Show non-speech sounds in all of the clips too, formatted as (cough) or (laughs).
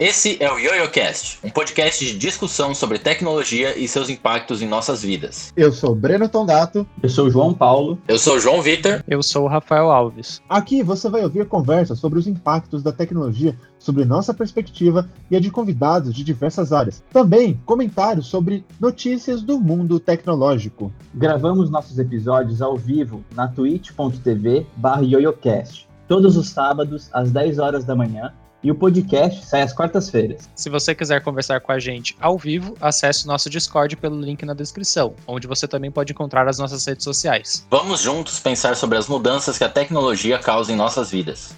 Esse é o YoYoCast, um podcast de discussão sobre tecnologia e seus impactos em nossas vidas. Eu sou Breno Tondato. Eu sou o João Paulo. Eu sou o João Vitor. Eu sou o Rafael Alves. Aqui você vai ouvir conversas sobre os impactos da tecnologia sobre nossa perspectiva e a de convidados de diversas áreas. Também comentários sobre notícias do mundo tecnológico. Gravamos nossos episódios ao vivo na twitch.tv/yoyocast, todos os sábados às 10 horas da manhã e o podcast sai às quartas-feiras. Se você quiser conversar com a gente ao vivo, acesse o nosso Discord pelo link na descrição, onde você também pode encontrar as nossas redes sociais. Vamos juntos pensar sobre as mudanças que a tecnologia causa em nossas vidas.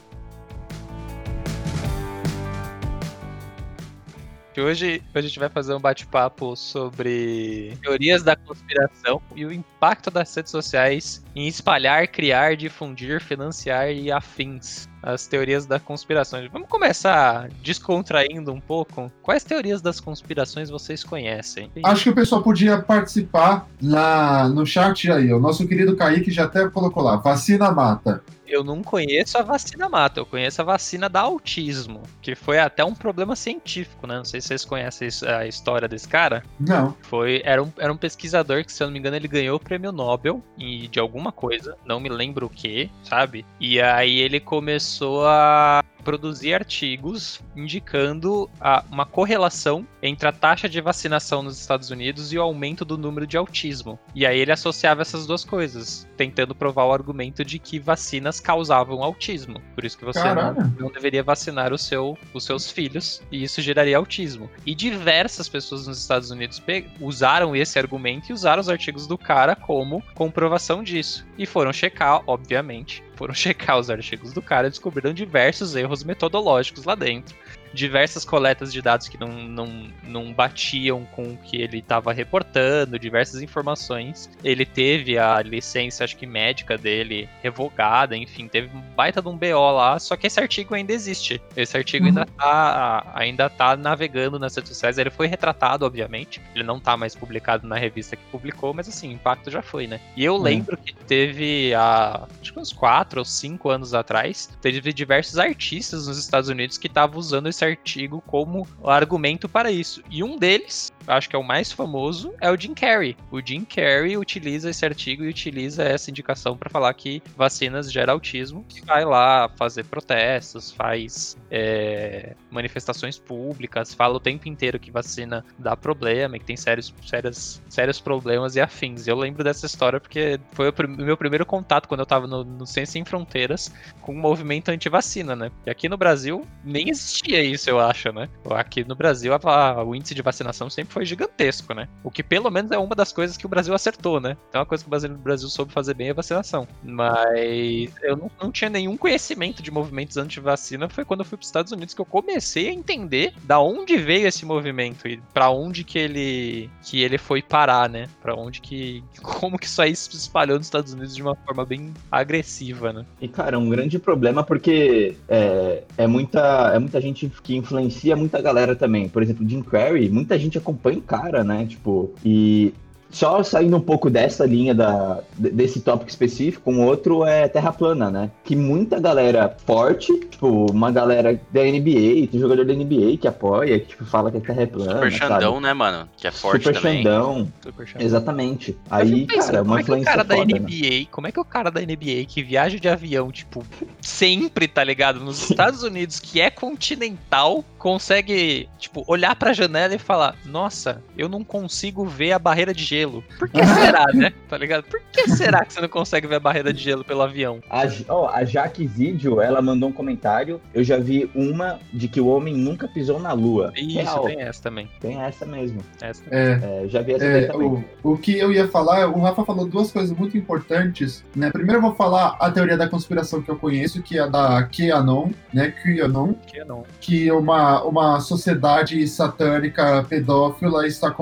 Hoje a gente vai fazer um bate-papo sobre teorias da conspiração e o impacto das redes sociais em espalhar, criar, difundir, financiar e afins as teorias da conspiração. Vamos começar descontraindo um pouco. Quais teorias das conspirações vocês conhecem? Acho que o pessoal podia participar lá no chat aí. O nosso querido Kaique já até colocou lá: vacina mata eu não conheço a vacina mata, eu conheço a vacina da autismo, que foi até um problema científico, né? Não sei se vocês conhecem a história desse cara. Não. Foi, era um, era um pesquisador que, se eu não me engano, ele ganhou o prêmio Nobel e de alguma coisa, não me lembro o que, sabe? E aí ele começou a produzir artigos indicando a, uma correlação entre a taxa de vacinação nos Estados Unidos e o aumento do número de autismo. E aí ele associava essas duas coisas, tentando provar o argumento de que vacinas causavam autismo. Por isso que você não, não, deveria vacinar o seu, os seus filhos, e isso geraria autismo. E diversas pessoas nos Estados Unidos usaram esse argumento e usaram os artigos do cara como comprovação disso. E foram checar, obviamente, foram (laughs) checar os artigos do cara e descobriram diversos erros metodológicos lá dentro diversas coletas de dados que não, não, não batiam com o que ele estava reportando, diversas informações. Ele teve a licença, acho que médica dele revogada, enfim, teve um baita de um BO lá, só que esse artigo ainda existe. Esse artigo uhum. ainda, tá, ainda tá navegando nas redes sociais. Ele foi retratado, obviamente. Ele não tá mais publicado na revista que publicou, mas assim, o impacto já foi, né? E eu uhum. lembro que teve há acho que uns 4 ou 5 anos atrás, teve diversos artistas nos Estados Unidos que estavam usando esse esse artigo como argumento para isso. E um deles, acho que é o mais famoso, é o Jim Carrey. O Jim Carrey utiliza esse artigo e utiliza essa indicação para falar que vacinas geram autismo. Vai lá fazer protestos, faz é, manifestações públicas, fala o tempo inteiro que vacina dá problema que tem sérios, sérios, sérios problemas e afins. Eu lembro dessa história porque foi o, meu primeiro contato quando eu tava no, no Ciência Sem Fronteiras com o movimento anti-vacina, né? E aqui no Brasil nem existia isso eu acho, né? Aqui no Brasil, a, o índice de vacinação sempre foi gigantesco, né? O que pelo menos é uma das coisas que o Brasil acertou, né? Então, uma coisa que o Brasil, soube fazer bem é vacinação. Mas eu não, não tinha nenhum conhecimento de movimentos anti-vacina. Foi quando eu fui para os Estados Unidos que eu comecei a entender da onde veio esse movimento e para onde que ele, que ele foi parar, né? Para onde que. (laughs) Como que isso aí se espalhou nos Estados Unidos de uma forma bem agressiva, né? E, cara, um grande problema porque é, é, muita, é muita gente que influencia muita galera também. Por exemplo, Jim Carrey, muita gente acompanha o cara, né? Tipo, e só saindo um pouco dessa linha da, desse tópico específico, um outro é Terra Plana, né? Que muita galera forte, tipo, uma galera da NBA, tem jogador da NBA que apoia, que tipo, fala que a Terra é plana. Super Xandão, né, mano? Que é forte Super também. Xandão. Super Xandão. Exatamente. Aí, cara, uma como é que o cara da foda, NBA, né? como é que o cara da NBA que viaja de avião, tipo, sempre, tá ligado? Nos Estados Unidos, que é continental, consegue, tipo, olhar pra janela e falar: Nossa, eu não consigo ver a barreira de gelo. Por que será, né? (laughs) Tá ligado? Por que será que você não consegue ver a barreira de gelo pelo avião? A, oh, a Jaque Vídeo, ela mandou um comentário. Eu já vi uma de que o homem nunca pisou na lua. Isso, Real. tem essa também. Tem essa mesmo. Essa. É, é, já vi essa é, também. O, o que eu ia falar, o Rafa falou duas coisas muito importantes. Né? Primeiro eu vou falar a teoria da conspiração que eu conheço, que é a da QAnon, né? QAnon. QAnon. Que é uma uma, sociedade satânica pedófila está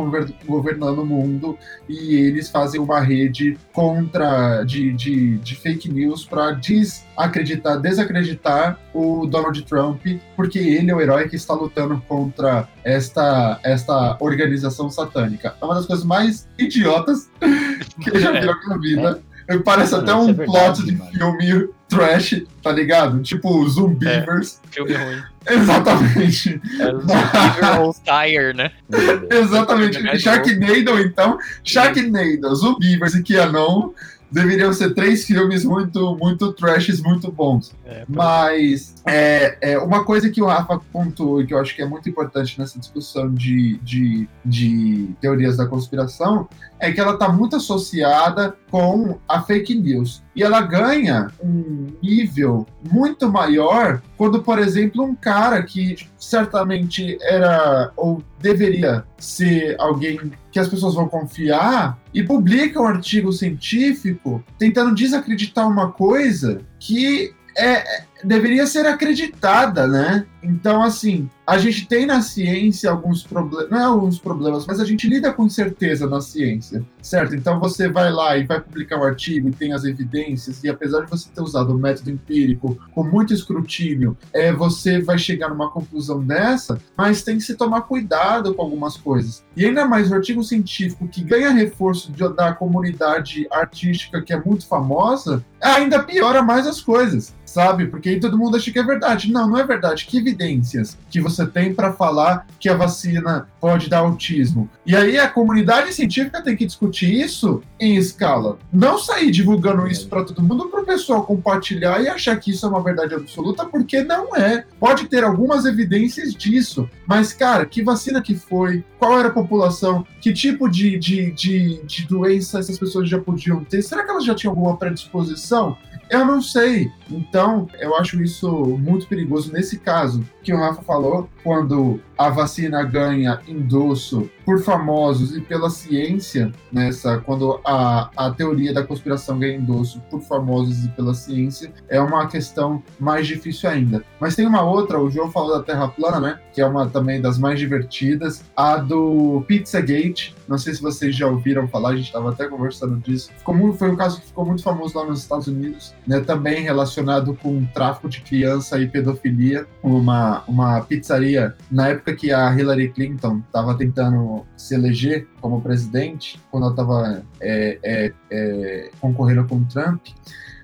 governando o mundo e eles fazem uma rede contra de, de, de fake news para desacreditar, desacreditar o Donald Trump, porque ele é o herói que está lutando contra esta, esta organização satânica. É uma das coisas mais idiotas (laughs) que eu já (laughs) vi na minha vida. Parece até um é plot de filme trash, tá ligado? Tipo Zumbivers. É, filme ruim. (laughs) Exatamente. É Zumbiver ou Tire, né? Exatamente. Sharknado, então. Sharknado, Zumbivers e Keanu deveriam ser três filmes muito, muito trashes, muito bons. É, Mas é, é, uma coisa que o Rafa pontuou e que eu acho que é muito importante nessa discussão de, de, de teorias da conspiração é que ela está muito associada com a fake news. E ela ganha um nível muito maior quando, por exemplo, um cara que certamente era ou deveria ser alguém que as pessoas vão confiar e publica um artigo científico tentando desacreditar uma coisa que é, deveria ser acreditada, né? Então, assim, a gente tem na ciência alguns problemas, não é alguns problemas, mas a gente lida com incerteza na ciência, certo? Então você vai lá e vai publicar um artigo e tem as evidências, e apesar de você ter usado o método empírico com muito escrutínio, é, você vai chegar numa conclusão dessa, mas tem que se tomar cuidado com algumas coisas. E ainda mais o artigo científico que ganha reforço de, da comunidade artística que é muito famosa, ainda piora mais as coisas, sabe? Porque aí todo mundo acha que é verdade. Não, não é verdade. Que evidências que você tem para falar que a vacina pode dar autismo? E aí a comunidade científica tem que discutir isso em escala. Não sair divulgando isso para todo mundo para o pessoal compartilhar e achar que isso é uma verdade absoluta, porque não é. Pode ter algumas evidências disso, mas, cara, que vacina que foi? Qual era a população? Que tipo de, de, de, de doença essas pessoas já podiam ter? Será que elas já tinham alguma predisposição? Eu não sei. Então, eu acho isso muito perigoso nesse caso que o Rafa falou, quando a vacina ganha endosso por famosos e pela ciência, nessa quando a, a teoria da conspiração ganha endosso por famosos e pela ciência, é uma questão mais difícil ainda. Mas tem uma outra, o João falou da Terra plana, né? Que é uma também das mais divertidas, a do Pizzagate. Não sei se vocês já ouviram falar, a gente estava até conversando disso. Ficou muito, foi um caso que ficou muito famoso lá nos Estados Unidos, né? Também relacionado com tráfico de criança e pedofilia. Uma, uma pizzaria, na época que a Hillary Clinton estava tentando se eleger como presidente, quando ela estava é, é, é, concorrendo com o Trump,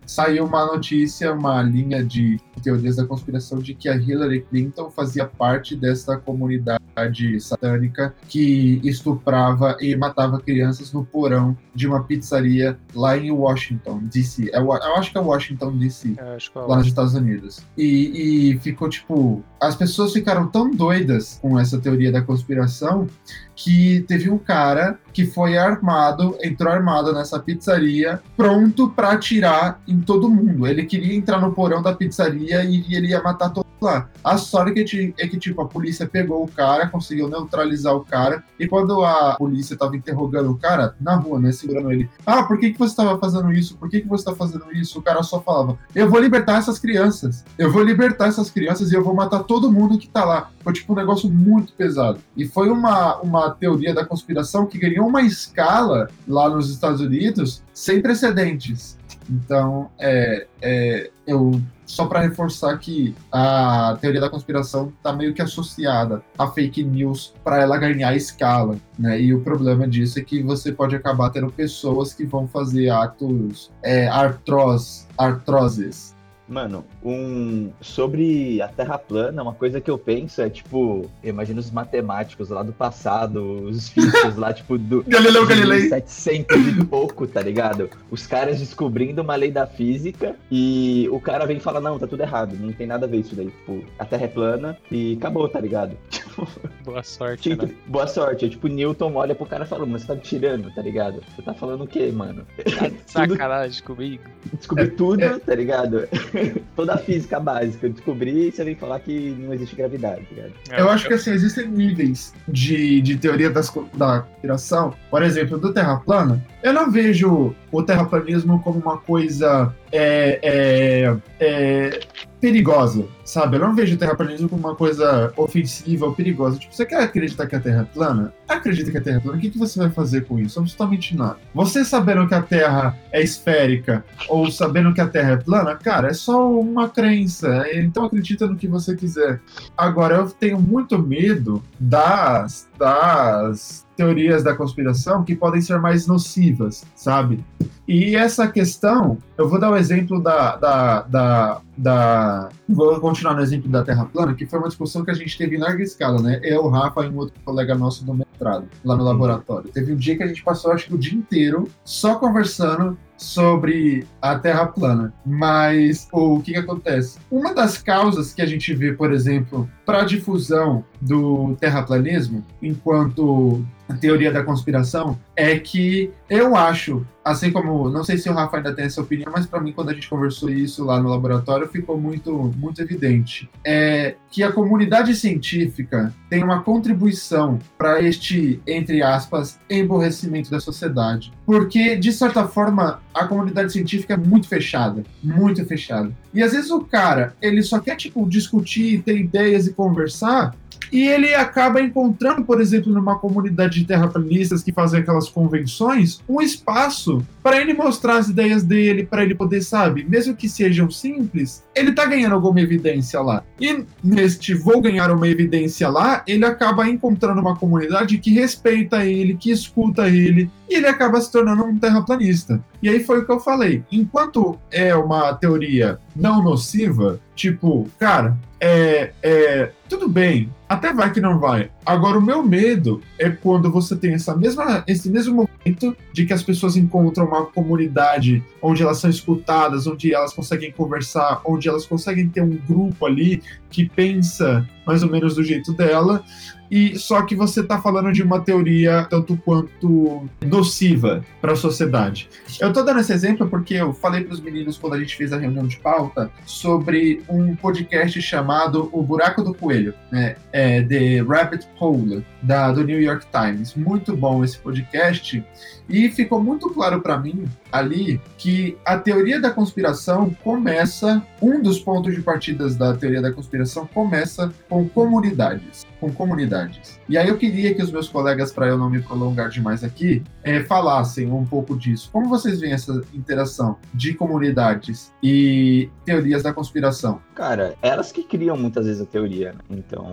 saiu uma notícia, uma linha de teorias da conspiração de que a Hillary Clinton fazia parte dessa comunidade satânica que estuprava e matava crianças no porão de uma pizzaria lá em Washington, D.C. Eu, eu acho que é Washington, D.C., é lá nos Estados Unidos. E, e ficou tipo. As pessoas ficaram tão doidas com essa teoria da conspiração que teve um cara que foi armado, entrou armado nessa pizzaria, pronto para atirar em todo mundo. Ele queria entrar no porão da pizzaria e ele ia matar todo lá. A sorte é que, é que, tipo, a polícia pegou o cara, conseguiu neutralizar o cara, e quando a polícia tava interrogando o cara, na rua, né, segurando ele, ah, por que que você tava fazendo isso? Por que que você tá fazendo isso? O cara só falava, eu vou libertar essas crianças, eu vou libertar essas crianças e eu vou matar todo mundo que tá lá. Foi, tipo, um negócio muito pesado. E foi uma, uma teoria da conspiração que ganhou uma escala lá nos Estados Unidos sem precedentes. Então, é, é, eu só para reforçar que a teoria da conspiração está meio que associada a fake news para ela ganhar escala, né? E o problema disso é que você pode acabar tendo pessoas que vão fazer atos é, artros, artroses Mano, um sobre a Terra plana, uma coisa que eu penso é tipo, imagina os matemáticos lá do passado, os (laughs) físicos lá tipo do Galileu Galilei 700 e pouco, tá ligado? Os caras descobrindo uma lei da física e o cara vem e fala não, tá tudo errado, não tem nada a ver isso daí, tipo, a Terra é plana e acabou, tá ligado? (laughs) Boa sorte, né? Boa sorte. É tipo, Newton olha pro cara e fala, mas você tá me tirando, tá ligado? Você tá falando o quê, mano? Tá (laughs) sacanagem comigo. Descobri tudo, tá ligado? (laughs) Toda a física básica. Eu descobri e você vem falar que não existe gravidade, tá ligado? É, eu acho que assim, existem níveis de, de teoria das, da conspiração. Por exemplo, do Terra plana. Eu não vejo o terraplanismo como uma coisa é, é, é perigosa, sabe? Eu não vejo o terraplanismo como uma coisa ofensiva ou perigosa. Tipo, você quer acreditar que a Terra é plana? Acredita que a Terra é plana. O que, que você vai fazer com isso? Absolutamente nada. Você sabendo que a Terra é esférica ou sabendo que a Terra é plana, cara, é só uma crença. Então acredita no que você quiser. Agora, eu tenho muito medo das, das teorias da conspiração que podem ser mais nocivas, sabe? E essa questão, eu vou dar o um exemplo da, da, da, da, Vou continuar no exemplo da Terra plana, que foi uma discussão que a gente teve em larga escala, né? Eu, o Rafa e um outro colega nosso do mestrado, lá no laboratório. Teve um dia que a gente passou, acho que o dia inteiro, só conversando sobre a Terra plana. Mas o que, que acontece? Uma das causas que a gente vê, por exemplo, para a difusão do terraplanismo, enquanto teoria da conspiração, é que eu acho, assim como, não sei se o Rafa ainda tem essa opinião, mas para mim, quando a gente conversou isso lá no laboratório, ficou muito, muito evidente, é que a comunidade científica tem uma contribuição para este, entre aspas, emborrecimento da sociedade. Porque, de certa forma, a comunidade científica é muito fechada, muito fechada. E às vezes o cara, ele só quer, tipo, discutir, ter ideias e conversar, e ele acaba encontrando, por exemplo, numa comunidade de terraplanistas que fazem aquelas convenções, um espaço para ele mostrar as ideias dele, para ele poder, sabe, mesmo que sejam simples, ele tá ganhando alguma evidência lá. E neste vou ganhar uma evidência lá, ele acaba encontrando uma comunidade que respeita ele, que escuta ele, e ele acaba se tornando um terraplanista. E aí foi o que eu falei. Enquanto é uma teoria não nociva, tipo, cara, é, é tudo bem, até vai que não vai. Agora, o meu medo é quando você tem essa mesma, esse mesmo momento de que as pessoas encontram uma comunidade onde elas são escutadas, onde elas conseguem conversar, onde elas conseguem ter um grupo ali que pensa mais ou menos do jeito dela, e só que você está falando de uma teoria tanto quanto nociva para a sociedade. Eu estou dando esse exemplo porque eu falei para os meninos quando a gente fez a reunião de pauta sobre um podcast chamado O Buraco do Coelho, né? É The Rabbit Hole da do New York Times. Muito bom esse podcast e ficou muito claro para mim ali que a teoria da conspiração começa, um dos pontos de partida da teoria da conspiração começa com comunidades. Com comunidades. E aí eu queria que os meus colegas, para eu não me prolongar demais aqui, é, falassem um pouco disso. Como vocês veem essa interação de comunidades e teorias da conspiração? Cara, elas que criam muitas vezes a teoria, né? Então,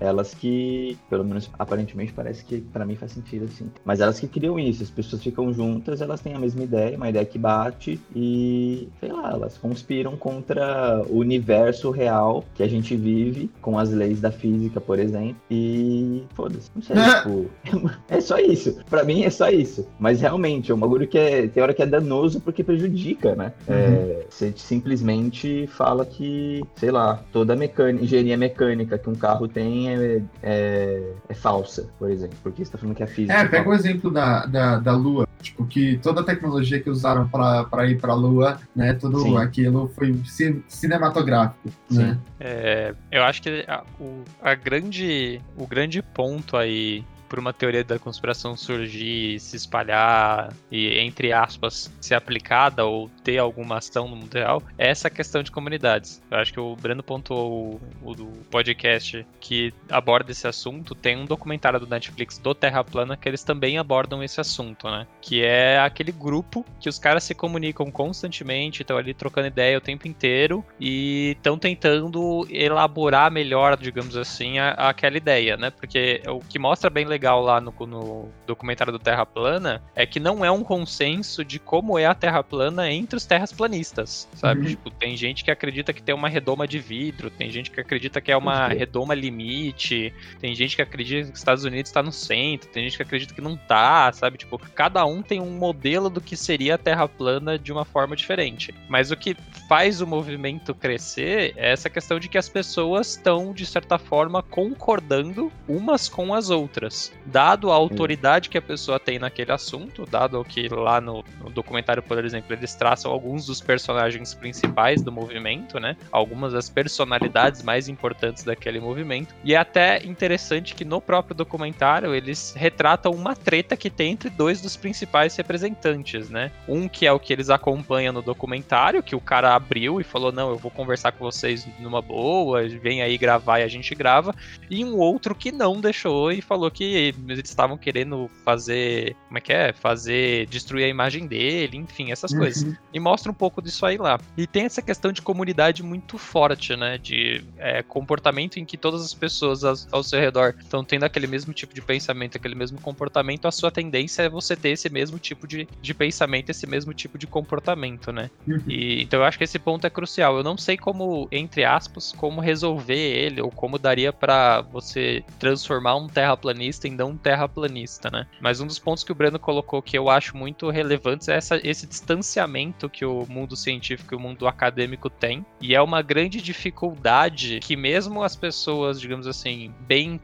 elas que, pelo menos aparentemente, parece que para mim faz sentido assim. Mas elas que criam isso, as pessoas ficam juntas, elas têm a mesma ideia, uma ideia que bate e, sei lá, elas conspiram contra o universo real que a gente vive, com as leis da física, por exemplo, e foda-se, não sei, (laughs) tipo, (laughs) é só isso. Para mim é só isso. Mas realmente, é um bagulho que é, tem hora que é danoso porque prejudica, né? Uhum. É, você simplesmente fala que, sei lá, toda a mecânica, engenharia mecânica que um carro tem é, é, é falsa, por exemplo, porque você tá falando que a física. É, pega o exemplo da, da, da Lua. Tipo, que toda a tecnologia que usaram para ir para a Lua, né? Tudo Sim. aquilo foi cinematográfico, Sim. né? É, eu acho que a, o, a grande, o grande ponto aí por uma teoria da conspiração surgir, se espalhar e, entre aspas, ser aplicada ou ter alguma ação no mundo real, é essa questão de comunidades. Eu acho que o Breno pontuou o, o podcast que aborda esse assunto. Tem um documentário do Netflix do Terra Plana que eles também abordam esse assunto, né? Que é aquele grupo que os caras se comunicam constantemente, estão ali trocando ideia o tempo inteiro e estão tentando elaborar melhor, digamos assim, a, aquela ideia, né? Porque o que mostra bem legal legal lá no, no, documentário do Terra Plana é que não é um consenso de como é a Terra plana entre os terrasplanistas, sabe? Uhum. Tipo, tem gente que acredita que tem uma redoma de vidro, tem gente que acredita que é uma redoma limite, tem gente que acredita que os Estados Unidos está no centro, tem gente que acredita que não tá, sabe? Tipo, cada um tem um modelo do que seria a Terra plana de uma forma diferente. Mas o que faz o movimento crescer é essa questão de que as pessoas estão, de certa forma, concordando umas com as outras dado a autoridade que a pessoa tem naquele assunto, dado que lá no, no, documentário, por exemplo, eles traçam alguns dos personagens principais do movimento, né? Algumas das personalidades mais importantes daquele movimento. E é até interessante que no próprio documentário eles retratam uma treta que tem entre dois dos principais representantes, né? Um que é o que eles acompanham no documentário, que o cara abriu e falou: Não, eu vou conversar com vocês numa boa, vem aí gravar e a gente grava. E um outro que não deixou e falou que eles estavam querendo fazer. Como é que é? Fazer. destruir a imagem dele, enfim, essas uhum. coisas. E mostra um pouco disso aí lá. E tem essa questão de comunidade muito forte, né? De é, comportamento em que todas as pessoas ao, ao seu redor estão tendo aquele mesmo tipo de pensamento, aquele mesmo comportamento, a sua tendência é você ter esse mesmo tipo de, de pensamento, esse mesmo tipo de comportamento, né? Uhum. E, então eu acho que esse ponto é crucial. Eu não sei como, entre aspas, como resolver ele, ou como daria para você transformar um terraplanista um terraplanista, né? Mas um dos pontos que o Breno colocou que eu acho muito relevantes é essa, esse distanciamento que o mundo científico e o mundo acadêmico tem. E é uma grande dificuldade que mesmo as pessoas, digamos assim, bem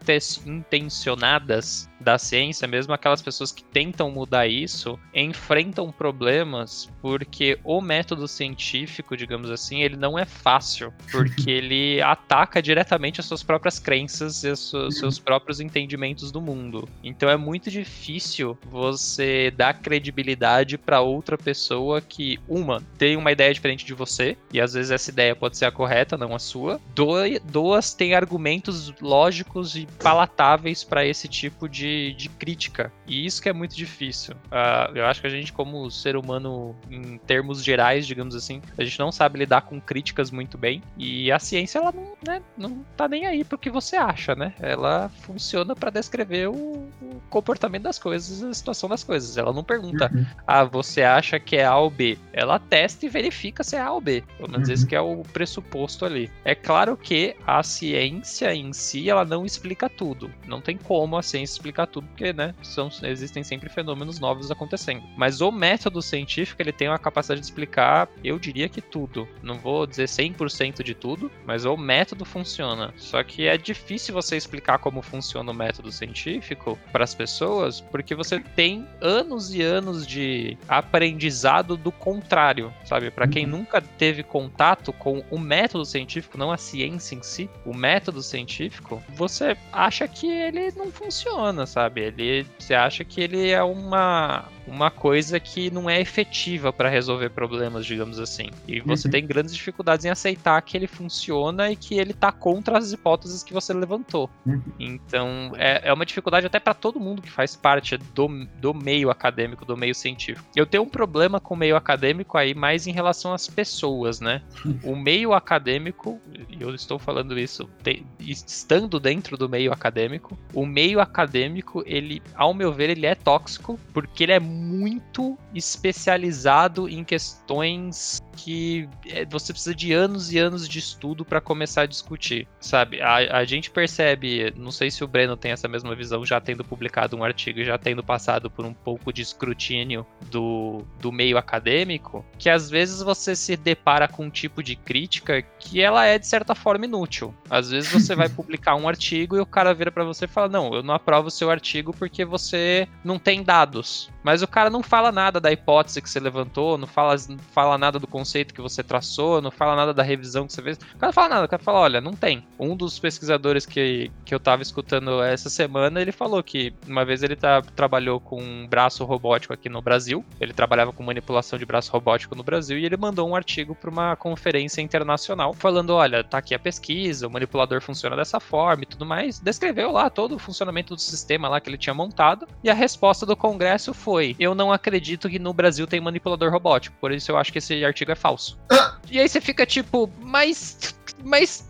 intencionadas da ciência, mesmo aquelas pessoas que tentam mudar isso, enfrentam problemas porque o método científico, digamos assim, ele não é fácil, porque (laughs) ele ataca diretamente as suas próprias crenças e os seus próprios entendimentos do mundo. Então é muito difícil você dar credibilidade para outra pessoa que, uma, tem uma ideia diferente de você, e às vezes essa ideia pode ser a correta, não a sua. Duas, tem argumentos lógicos e palatáveis para esse tipo de de, crítica. E isso que é muito difícil. Uh, eu acho que a gente, como ser humano, em termos gerais, digamos assim, a gente não sabe lidar com críticas muito bem. E a ciência, ela não, né, não tá nem aí pro que você acha, né? Ela funciona para descrever o, o, comportamento das coisas, a situação das coisas. Ela não pergunta, uhum. ah, você acha que é A ou B? Ela testa e verifica se é A ou B. Pelo menos uhum. esse que é o pressuposto ali. É claro que a ciência em si, ela não explica tudo. Não tem como a ciência explicar explicar tudo, porque, né, são, existem sempre fenômenos novos acontecendo. Mas o método científico, ele tem uma capacidade de explicar, eu diria que tudo. Não vou dizer 100% de tudo, mas o método funciona. Só que é difícil você explicar como funciona o método científico para as pessoas, porque você tem anos e anos de aprendizado do contrário, sabe? Para quem uhum. nunca teve contato com o método científico, não a ciência em si, o método científico, você acha que ele não funciona, sabe? Ele, você acha que ele é uma uma coisa que não é efetiva para resolver problemas, digamos assim. E você uhum. tem grandes dificuldades em aceitar que ele funciona e que ele tá contra as hipóteses que você levantou. Uhum. Então, é, é uma dificuldade até para todo mundo que faz parte do, do meio acadêmico, do meio científico. Eu tenho um problema com o meio acadêmico aí mais em relação às pessoas, né? (laughs) O meio acadêmico, e eu estou falando isso te, estando dentro do meio acadêmico, o meio acadêmico, ele, ao meu ver, ele é tóxico porque ele é muito especializado em questões que é, você precisa de anos e anos de estudo para começar a discutir, sabe? A, a, gente percebe, não sei se o Breno tem essa mesma visão, já tendo publicado um artigo e já tendo passado por um pouco de escrutínio do, do meio acadêmico, que às vezes você se depara com um tipo de crítica que ela é de certa forma inútil. Às vezes você vai (laughs) publicar um artigo e o cara vira para você e fala: Não, eu não aprovo o seu artigo porque você não tem dados. Mas o cara não fala nada da hipótese que você levantou, não fala, não fala nada do conceito que você traçou, não fala nada da revisão que você fez. O cara não fala nada, o cara fala, olha, não tem. Um dos pesquisadores que, que eu tava escutando essa semana, ele falou que uma vez ele tá, trabalhou com um braço robótico aqui no Brasil, ele trabalhava com manipulação de braço robótico no Brasil, e ele mandou um artigo para uma conferência internacional falando, olha, tá aqui a pesquisa, o manipulador funciona dessa forma e tudo mais, descreveu lá todo o funcionamento do sistema lá que ele tinha montado, e a resposta do congresso foi, eu não acredito que no Brasil tem manipulador robótico, por isso eu acho que esse artigo é falso. Ah. E aí você fica tipo, mas. Mas.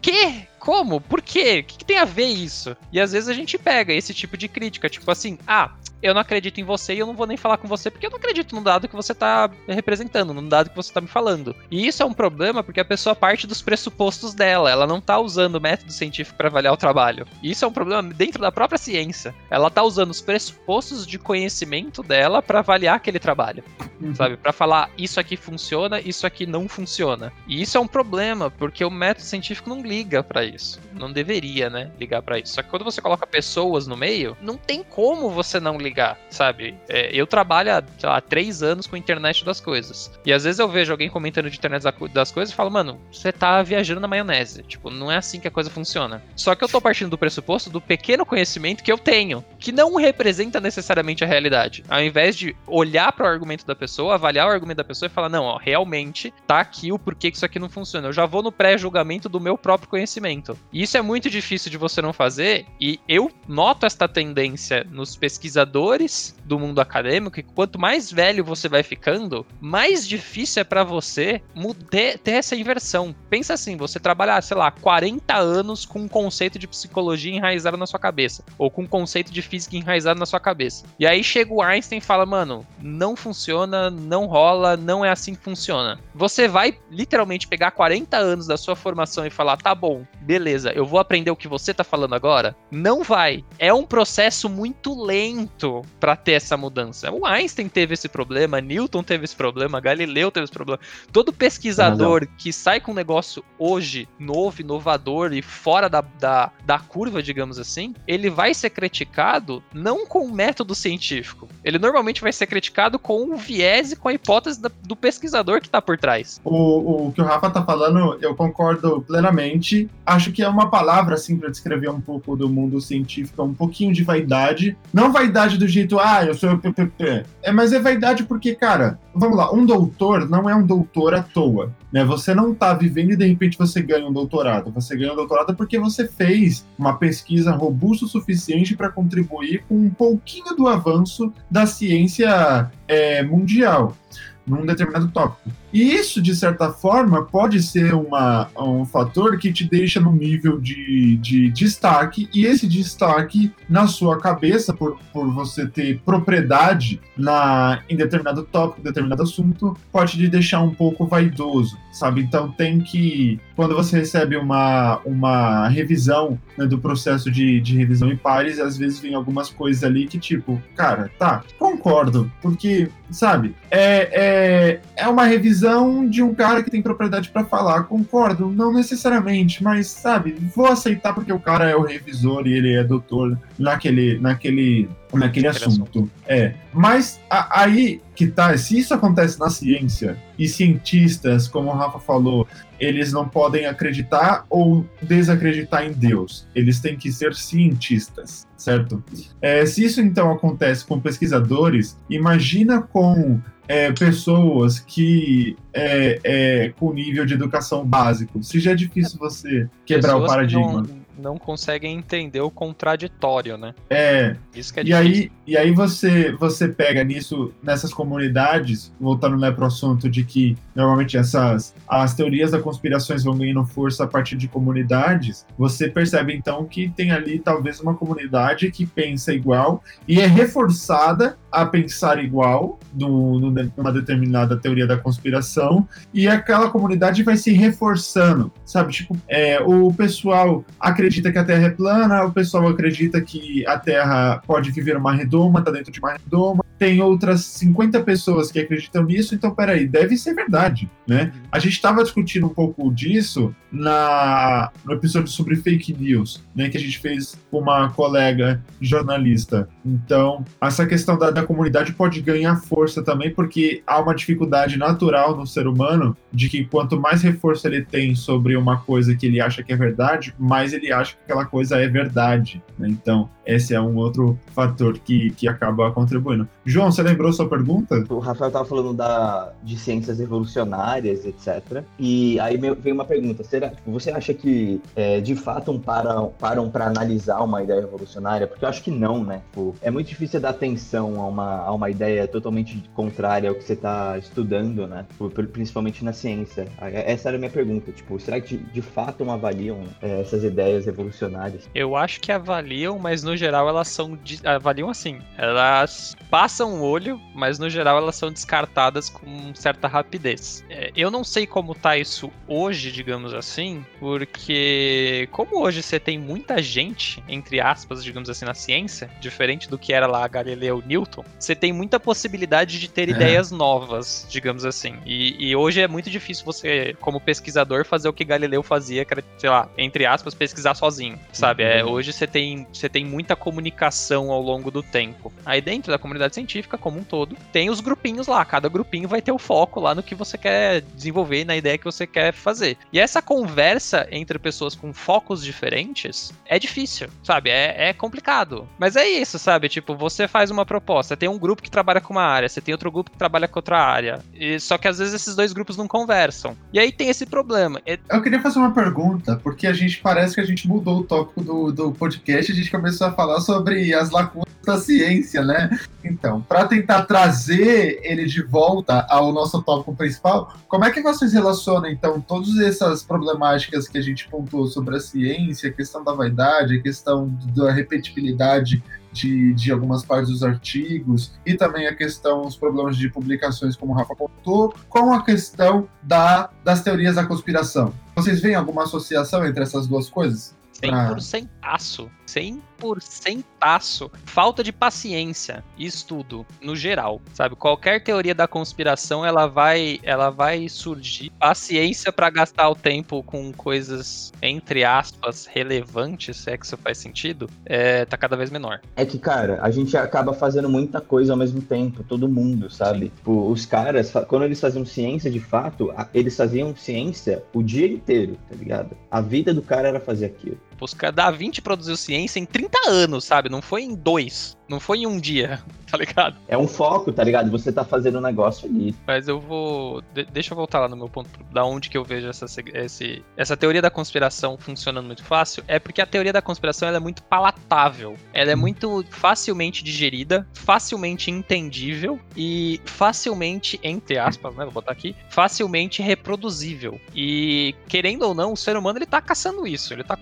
Que? Como? Por quê? O que, que, tem a ver isso? E às vezes a gente pega esse tipo de crítica, tipo assim, ah, eu não acredito em você e eu não vou nem falar com você porque eu não acredito no dado que você tá representando, no dado que você tá me falando. E isso é um problema porque a pessoa parte dos pressupostos dela, ela não tá usando o método científico para avaliar o trabalho. E isso é um problema dentro da própria ciência. Ela tá usando os pressupostos de conhecimento dela para avaliar aquele trabalho. Uhum. Sabe? Para falar isso aqui funciona, isso aqui não funciona. E isso é um problema porque o método científico não liga para isso. Não deveria, né, ligar para isso. Só que quando você coloca pessoas no meio, não tem como você não ligar ligar, sabe? É, eu trabalho há, lá, três anos com a internet das coisas. E às vezes eu vejo alguém comentando de internet das coisas e falo, mano, você tá viajando na maionese. Tipo, não é assim que a coisa funciona. Só que eu tô partindo do pressuposto do pequeno conhecimento que eu tenho, que não representa necessariamente a realidade. Ao invés de olhar para o argumento da pessoa, avaliar o argumento da pessoa e falar, não, ó, realmente tá aqui o porquê que isso aqui não funciona. Eu já vou no pré-julgamento do meu próprio conhecimento. E isso é muito difícil de você não fazer, e eu noto esta tendência nos pesquisadores do mundo acadêmico, que quanto mais velho você vai ficando, mais difícil é para você ter, ter essa inversão. Pensa assim, você trabalhar, sei lá, 40 anos com um conceito de psicologia enraizado na sua cabeça, ou com um conceito de física enraizado na sua cabeça. E aí chega o Einstein e fala, mano, não funciona, não rola, não é assim que funciona. Você vai literalmente pegar 40 anos da sua formação e falar, tá bom, beleza, eu vou aprender o que você tá falando agora? Não vai. É um processo muito lento para ter essa mudança. O Einstein teve esse problema, Newton teve esse problema, Galileu teve esse problema. Todo pesquisador que sai com um negócio hoje novo, inovador e fora da, da, da curva, digamos assim, ele vai ser criticado não com o método científico. Ele normalmente vai ser criticado com o viés e com a hipótese da, do pesquisador que está por trás. O, o que o Rafa tá falando, eu concordo plenamente. Acho que é uma palavra, assim, para descrever um pouco do mundo científico, um pouquinho de vaidade. Não vaidade do jeito, ah, eu sou PPP. É, mas é vaidade porque, cara, vamos lá, um doutor não é um doutor à toa. Né? Você não está vivendo e de repente você ganha um doutorado. Você ganha um doutorado porque você fez uma pesquisa robusta o suficiente para contribuir com um pouquinho do avanço da ciência é, mundial num determinado tópico. E isso, de certa forma, pode ser uma, um fator que te deixa no nível de, de destaque, e esse destaque na sua cabeça, por, por você ter propriedade na, em determinado tópico, determinado assunto, pode te deixar um pouco vaidoso, sabe? Então tem que, quando você recebe uma, uma revisão né, do processo de, de revisão em pares, às vezes vem algumas coisas ali que, tipo, cara, tá, concordo, porque, sabe, é, é, é uma revisão visão de um cara que tem propriedade para falar. Concordo, não necessariamente, mas sabe, vou aceitar porque o cara é o revisor e ele é doutor naquele, naquele, naquele assunto. assunto. É, mas a, aí que tá, se isso acontece na ciência e cientistas, como o Rafa falou, eles não podem acreditar ou desacreditar em Deus. Eles têm que ser cientistas, certo? É, se isso então acontece com pesquisadores, imagina com é, pessoas que é, é, com nível de educação básico. Se já é difícil você quebrar pessoas o paradigma não conseguem entender o contraditório, né? É. Isso que é e difícil. aí E aí você, você pega nisso, nessas comunidades, voltando né, para o assunto de que normalmente essas as teorias da conspirações vão ganhando força a partir de comunidades, você percebe então que tem ali talvez uma comunidade que pensa igual e é reforçada a pensar igual no, numa determinada teoria da conspiração e aquela comunidade vai se reforçando, sabe? Tipo, é, o pessoal acredita acredita que a Terra é plana, o pessoal acredita que a Terra pode viver uma redoma, tá dentro de uma redoma. Tem outras 50 pessoas que acreditam nisso, então peraí, deve ser verdade, né? A gente estava discutindo um pouco disso na, no episódio sobre fake news, né, que a gente fez com uma colega jornalista. Então, essa questão da, da comunidade pode ganhar força também, porque há uma dificuldade natural no ser humano de que quanto mais reforço ele tem sobre uma coisa que ele acha que é verdade, mais ele acha que aquela coisa é verdade. Né? Então, esse é um outro fator que, que acaba contribuindo. João, você lembrou sua pergunta? O Rafael estava falando da, de ciências evolucionárias, etc. E aí veio uma pergunta: será, tipo, você acha que é, de fato param param para analisar uma ideia revolucionária? Porque eu acho que não, né? Tipo, é muito difícil dar atenção a uma, a uma ideia totalmente contrária ao que você está estudando, né? Tipo, principalmente na ciência. Essa era a minha pergunta. Tipo, será que de, de fato não avaliam é, essas ideias revolucionárias? Eu acho que avaliam, mas no geral elas são avaliam assim. Elas passam coçam o olho, mas no geral elas são descartadas com certa rapidez. É, eu não sei como tá isso hoje, digamos assim, porque como hoje você tem muita gente, entre aspas, digamos assim, na ciência, diferente do que era lá Galileu Newton, você tem muita possibilidade de ter é. ideias novas, digamos assim. E, e, hoje é muito difícil você, como pesquisador, fazer o que Galileu fazia, que era, sei lá, entre aspas, pesquisar sozinho, sabe? É, uhum. É, hoje você tem, você tem muita comunicação ao longo do tempo. Aí dentro da comunidade científica, como um todo, tem os grupinhos lá. Cada grupinho vai ter o foco lá no que você quer desenvolver, na ideia que você quer fazer. E essa conversa entre pessoas com focos diferentes é difícil, sabe? É, é complicado. Mas é isso, sabe? Tipo, você faz uma proposta, tem um grupo que trabalha com uma área, você tem outro grupo que trabalha com outra área. E, só que às vezes esses dois grupos não conversam. E aí tem esse problema. É... Eu queria fazer uma pergunta, porque a gente parece que a gente mudou o tópico do, do podcast, a gente começou a falar sobre as lacunas da ciência, né? Então, para tentar trazer ele de volta ao nosso tópico principal, como é que vocês relacionam, então, todas essas problemáticas que a gente pontuou sobre a ciência, a questão da vaidade, a questão da repetibilidade de, de algumas partes dos artigos e também a questão, os problemas de publicações, como o Rafa contou, com a questão da, das teorias da conspiração. Vocês veem alguma associação entre essas duas coisas? 100% aço. 100% aço. Falta de paciência e estudo, no geral, sabe? Qualquer teoria da conspiração, ela vai, ela vai surgir. Paciência para gastar o tempo com coisas, entre aspas, relevantes, se é que isso faz sentido, é, tá cada vez menor. É que, cara, a gente acaba fazendo muita coisa ao mesmo tempo, todo mundo, sabe? Tipo, os caras, quando eles faziam ciência de fato, eles faziam ciência o dia inteiro, tá ligado? A vida do cara era fazer aquilo. Os caras da 20 produziu ciência em 30 anos, sabe? Não foi em dois. Não foi em um dia, (laughs) tá ligado? É um foco, tá ligado? Você tá fazendo um negócio ali. Mas eu vou. De deixa eu voltar lá no meu ponto. Da onde que eu vejo essa, esse, essa teoria da conspiração funcionando muito fácil. É porque a teoria da conspiração é muito palatável. Ela é hum. muito facilmente digerida, facilmente entendível e facilmente, entre aspas, né? Vou botar aqui, facilmente reproduzível. E querendo ou não, o ser humano ele tá caçando isso. Ele tá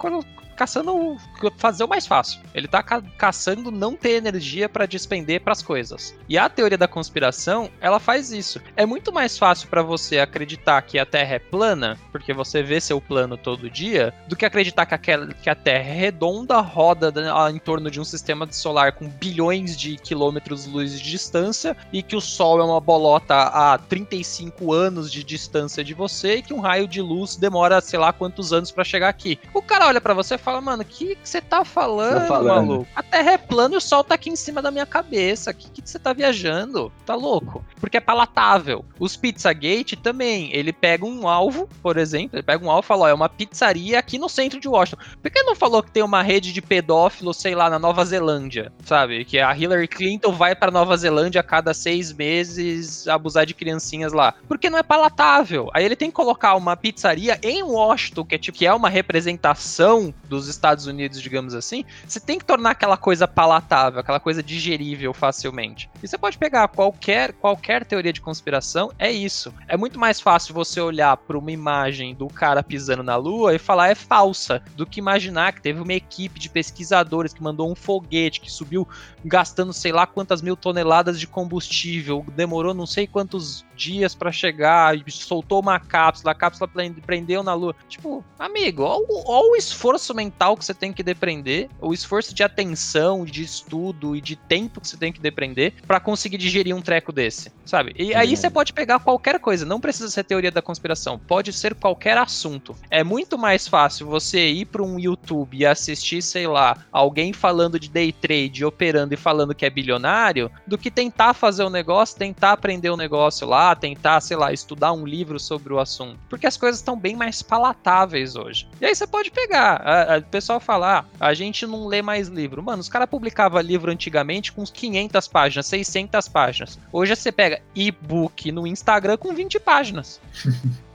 caçando fazer o mais fácil. Ele tá ca caçando não ter energia para despender para as coisas. E a teoria da conspiração, ela faz isso. É muito mais fácil para você acreditar que a Terra é plana, porque você vê seu plano todo dia, do que acreditar que, aquela, que a Terra é redonda, roda em torno de um sistema solar com bilhões de quilômetros luz de distância e que o Sol é uma bolota a 35 anos de distância de você e que um raio de luz demora sei lá quantos anos para chegar aqui. O cara olha para você e fala, mano, o que você tá falando, tá falando, maluco? A Terra é plana e o Sol tá aqui em cima da minha cabeça. O que você tá viajando? Tá louco? Porque é palatável. Os Pizzagate também. Ele pega um alvo, por exemplo, ele pega um alvo e fala: ó, é uma pizzaria aqui no centro de Washington. Por que não falou que tem uma rede de pedófilos, sei lá, na Nova Zelândia? Sabe? Que a Hillary Clinton vai pra Nova Zelândia a cada seis meses abusar de criancinhas lá. Porque não é palatável. Aí ele tem que colocar uma pizzaria em Washington, que é, tipo, que é uma representação do dos Estados Unidos, digamos assim, você tem que tornar aquela coisa palatável, aquela coisa digerível facilmente. E você pode pegar qualquer, qualquer teoria de conspiração, é isso. É muito mais fácil você olhar para uma imagem do cara pisando na lua e falar é falsa, do que imaginar que teve uma equipe de pesquisadores que mandou um foguete que subiu gastando sei lá quantas mil toneladas de combustível, demorou não sei quantos dias para chegar soltou uma cápsula, a cápsula prendeu na lua. Tipo, amigo, olha o esforço mental que você tem que depender, o esforço de atenção, de estudo e de tempo que você tem que depender para conseguir digerir um treco desse, sabe? E aí você pode pegar qualquer coisa, não precisa ser teoria da conspiração, pode ser qualquer assunto. É muito mais fácil você ir para um YouTube e assistir, sei lá, alguém falando de day trade, operando e falando que é bilionário, do que tentar fazer o um negócio, tentar aprender o um negócio lá, tentar, sei lá, estudar um livro sobre o assunto. Porque as coisas estão bem mais palatáveis hoje. E aí você pode pegar o pessoal fala, ah, a gente não lê mais livro. Mano, os caras publicavam livro antigamente com uns 500 páginas, 600 páginas. Hoje você pega e-book no Instagram com 20 páginas. (laughs)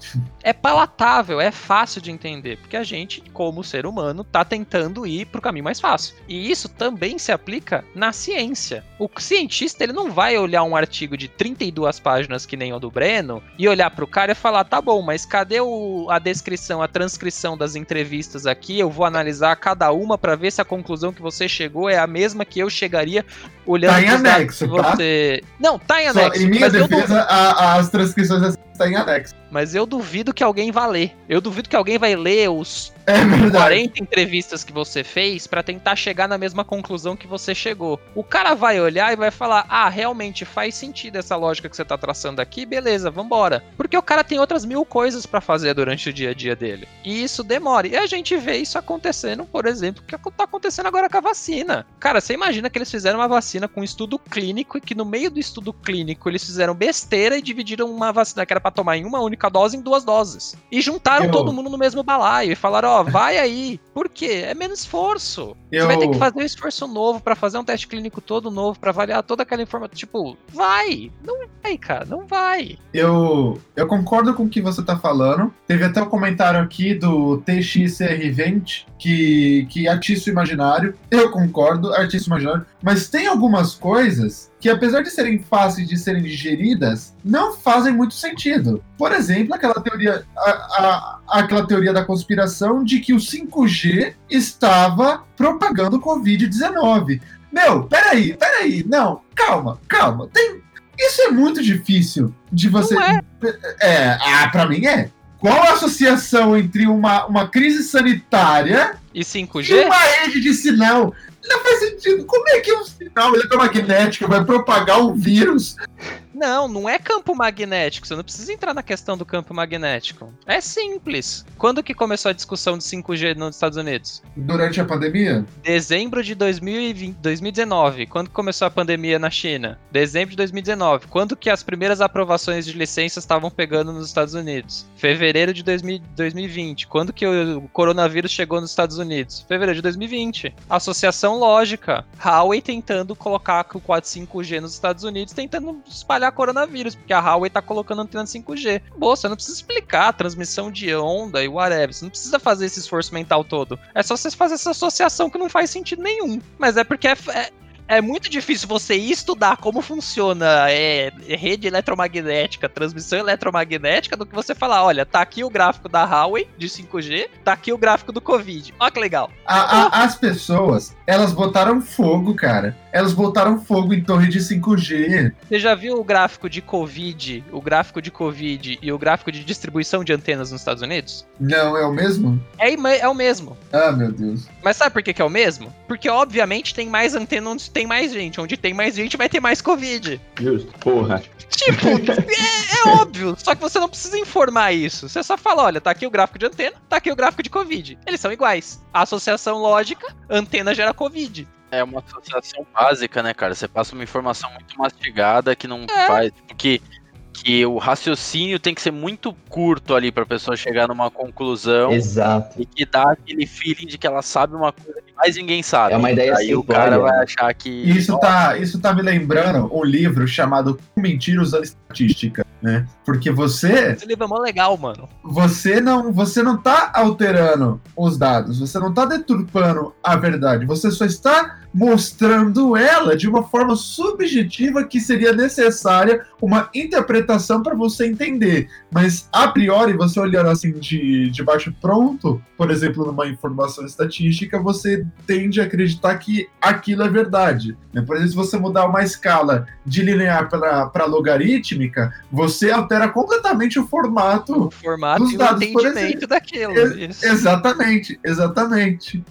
é palatável, é fácil de entender, porque a gente, como ser humano, tá tentando ir pro caminho mais fácil. E isso também se aplica na ciência. O cientista, ele não vai olhar um artigo de 32 páginas que nem o do Breno, e olhar pro cara e falar: tá bom, mas cadê o, a descrição, a transcrição das entrevistas aqui? Eu vou analisar cada uma para ver se a conclusão que você chegou é a mesma que eu chegaria olhando tá em anexo, tá? você. Não, tá em anexo. Só, em minha defesa, a, as transcrições estão tá em anexo. Mas eu duvido que alguém vá ler. Eu duvido que alguém vai ler os é 40 entrevistas que você fez para tentar chegar na mesma conclusão que você chegou. O cara vai olhar e vai falar: ah, realmente faz sentido essa lógica que você tá traçando aqui, beleza, vambora. Porque o cara tem outras mil coisas para fazer durante o dia a dia dele. E isso demora. E a gente vê isso acontecendo, por exemplo, que tá acontecendo agora com a vacina. Cara, você imagina que eles fizeram uma vacina com um estudo clínico e que no meio do estudo clínico eles fizeram besteira e dividiram uma vacina que era para tomar em uma única dose em duas doses. E juntaram Eu... todo mundo no mesmo balaio e falaram: ó, vai aí. Por quê? É menos esforço. Eu... Você vai ter que fazer um esforço novo para fazer um teste clínico todo novo, para avaliar toda aquela informação. Tipo, vai. Não vai, cara. Não vai. Eu, eu concordo com o que você tá falando. Teve até um comentário aqui do TXR20 que, que artista imaginário. Eu concordo, artista imaginário. Mas tem algumas coisas que, apesar de serem fáceis de serem digeridas, não fazem muito sentido. Por exemplo, aquela teoria, a, a, aquela teoria da conspiração de que o 5G estava propagando Covid-19. Meu, peraí, peraí, não, calma, calma. Tem, isso é muito difícil de você. é. é, ah, pra mim é. Qual a associação entre uma, uma crise sanitária e 5G? E uma rede de sinal. Não faz sentido. Como é que um sinal eletromagnético vai propagar um vírus não, não é campo magnético. Você não precisa entrar na questão do campo magnético. É simples. Quando que começou a discussão de 5G nos Estados Unidos? Durante a pandemia? Dezembro de 2020, 2019. Quando começou a pandemia na China? Dezembro de 2019. Quando que as primeiras aprovações de licenças estavam pegando nos Estados Unidos? Fevereiro de 2000, 2020. Quando que o coronavírus chegou nos Estados Unidos? Fevereiro de 2020. Associação lógica. Huawei tentando colocar o 4 5G nos Estados Unidos, tentando espalhar espalhar coronavírus, porque a Huawei tá colocando antena 5G. Boa, você não precisa explicar a transmissão de onda e whatever. Você não precisa fazer esse esforço mental todo. É só você fazer essa associação que não faz sentido nenhum. Mas é porque é, é é muito difícil você estudar como funciona é, rede eletromagnética, transmissão eletromagnética, do que você falar, olha, tá aqui o gráfico da Huawei de 5G, tá aqui o gráfico do Covid. Olha que legal. A, a, as pessoas, elas botaram fogo, cara. Elas botaram fogo em torre de 5G. Você já viu o gráfico de Covid, o gráfico de Covid e o gráfico de distribuição de antenas nos Estados Unidos? Não, é o mesmo? É, é o mesmo. Ah, meu Deus. Mas sabe por que, que é o mesmo? Porque, obviamente, tem mais antena onde tem mais gente. Onde tem mais gente, vai ter mais Covid. Justo, porra. Tipo, (laughs) é, é, óbvio. Só que você não precisa informar isso. Você só fala: olha, tá aqui o gráfico de antena, tá aqui o gráfico de Covid. Eles são iguais. A associação lógica, antena gera Covid. É uma associação básica, né, cara? Você passa uma informação muito mastigada que não é. faz. Porque que o raciocínio tem que ser muito curto ali para a pessoa chegar numa conclusão. Exato. E que dá aquele feeling de que ela sabe uma coisa que mais ninguém sabe. É uma ideia Aí o cara vai achar que. Isso tá, isso tá me lembrando um livro chamado Mentir usando estatística, né? Porque você. Esse livro é mó legal, mano. Você não, você não tá alterando os dados, você não tá deturpando a verdade, você só está mostrando ela de uma forma subjetiva que seria necessária uma interpretação para você entender. Mas a priori, você olhando assim de, de baixo pronto, por exemplo, numa informação estatística, você tende a acreditar que aquilo é verdade. Né? Por exemplo, se você mudar uma escala de linear para logarítmica, você altera completamente o formato, o formato dos dados, e o entendimento daquilo. Ex exatamente, exatamente.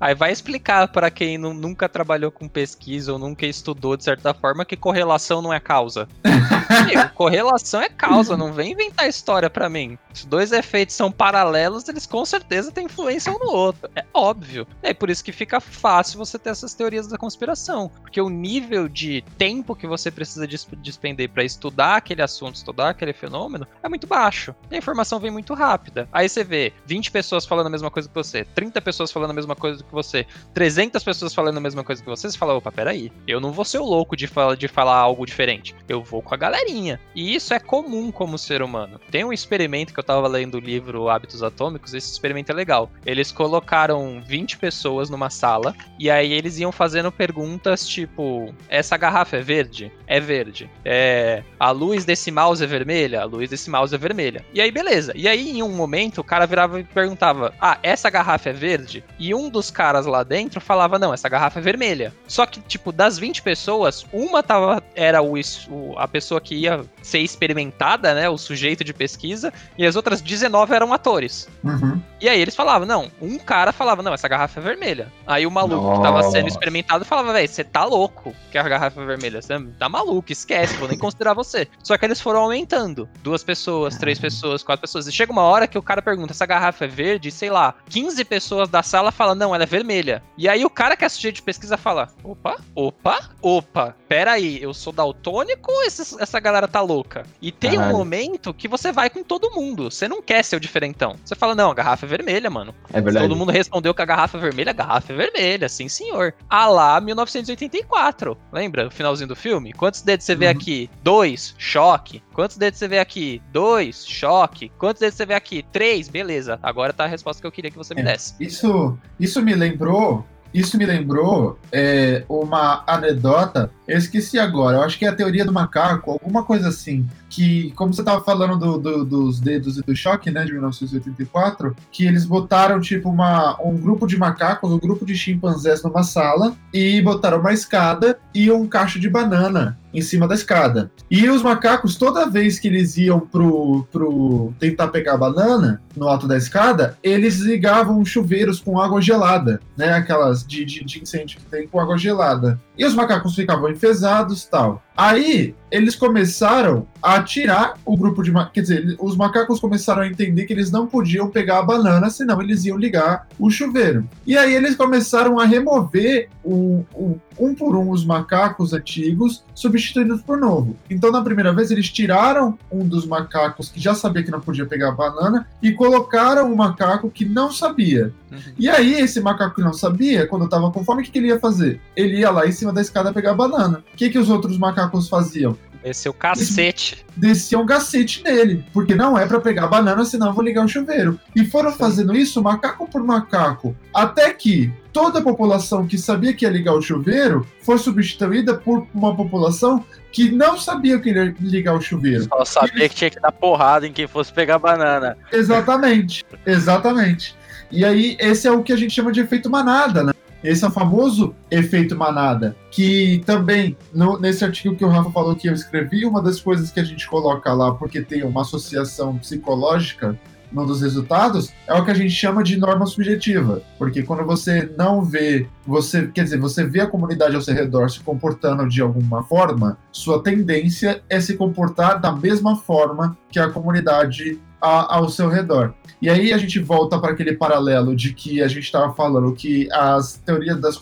Aí vai explicar para quem não, nunca trabalhou com pesquisa ou nunca estudou de certa forma que correlação não é causa. (laughs) correlação é causa, não vem inventar história para mim. Se dois efeitos são paralelos, eles com certeza têm influência um no outro. É óbvio. É por isso que fica fácil você ter essas teorias da conspiração. Porque o nível de tempo que você precisa despender para estudar aquele assunto, estudar aquele fenômeno, é muito baixo. A informação vem muito rápida. Aí você vê 20 pessoas falando a mesma coisa que você, 30 pessoas falando a mesma coisa coisa que você, 300 pessoas falando a mesma coisa que você, você fala, opa, peraí, eu não vou ser o louco de, fala, de falar algo diferente. Eu vou com a galerinha. E isso é comum como ser humano. Tem um experimento que eu tava lendo o livro Hábitos Atômicos, esse experimento é legal. Eles colocaram 20 pessoas numa sala e aí eles iam fazendo perguntas tipo: essa garrafa é verde? É verde. É, a luz desse mouse é vermelha? A luz desse mouse é vermelha. E aí, beleza. E aí, em um momento, o cara virava e perguntava: ah, essa garrafa é verde? E um dos caras lá dentro falava: não, essa garrafa é vermelha. Só que, tipo, das 20 pessoas, uma tava, era o, o a pessoa que ia ser experimentada, né? O sujeito de pesquisa, e as outras 19 eram atores. Uhum. E aí eles falavam, não, um cara falava, não, essa garrafa é vermelha. Aí o maluco Nossa. que tava sendo experimentado falava, velho, você tá louco que a garrafa é vermelha. Você tá maluco, esquece, vou nem considerar você. Só que eles foram aumentando. Duas pessoas, três pessoas, quatro pessoas. E chega uma hora que o cara pergunta, essa garrafa é verde? E, sei lá, 15 pessoas da sala falam, não, ela é vermelha. E aí o cara que é sujeito de pesquisa fala, opa, opa, opa, pera aí, eu sou daltônico ou essa galera tá louca? E tem um momento que você vai com todo mundo. Você não quer ser o diferentão. Você fala, não, a garrafa é vermelha, mano. É verdade. Todo mundo respondeu que a garrafa é vermelha, a garrafa é vermelha, sim senhor. Ah lá, 1984. Lembra o finalzinho do filme? Quantos dedos você vê uhum. aqui? Dois, choque. Quantos dedos você vê aqui? Dois, choque. Quantos dedos você vê aqui? Três, beleza. Agora tá a resposta que eu queria que você me é, desse. Isso, isso me lembrou isso me lembrou é, uma anedota, eu esqueci agora, eu acho que é a teoria do macaco, alguma coisa assim que, como você tava falando do, do, dos dedos e do choque, né, de 1984, que eles botaram, tipo, uma, um grupo de macacos, um grupo de chimpanzés numa sala e botaram uma escada e um cacho de banana em cima da escada. E os macacos, toda vez que eles iam pro, pro tentar pegar a banana no alto da escada, eles ligavam chuveiros com água gelada, né? Aquelas de, de, de incêndio que tem com água gelada. E os macacos ficavam enfesados tal. Aí eles começaram a tirar o grupo de quer dizer, os macacos começaram a entender que eles não podiam pegar a banana, senão eles iam ligar o chuveiro. E aí eles começaram a remover o, o, um por um os macacos antigos, substituindo por novo. Então na primeira vez eles tiraram um dos macacos que já sabia que não podia pegar a banana e colocaram um macaco que não sabia. Uhum. E aí esse macaco que não sabia, quando estava com fome, o que, que ele ia fazer? Ele ia lá em cima da escada pegar a banana. O que, que os outros macacos faziam? Desceu o cacete. Desceu um cacete nele. Porque não é para pegar banana, senão eu vou ligar o chuveiro. E foram fazendo isso macaco por macaco. Até que toda a população que sabia que ia ligar o chuveiro foi substituída por uma população que não sabia que ia ligar o chuveiro. Só sabia que tinha que dar porrada em quem fosse pegar banana. Exatamente. Exatamente. E aí, esse é o que a gente chama de efeito manada, né? Esse é o famoso efeito manada, que também, no, nesse artigo que o Rafa falou que eu escrevi, uma das coisas que a gente coloca lá, porque tem uma associação psicológica num dos resultados, é o que a gente chama de norma subjetiva. Porque quando você não vê, você, quer dizer, você vê a comunidade ao seu redor se comportando de alguma forma, sua tendência é se comportar da mesma forma que a comunidade a, ao seu redor. E aí a gente volta para aquele paralelo de que a gente estava falando que as teorias das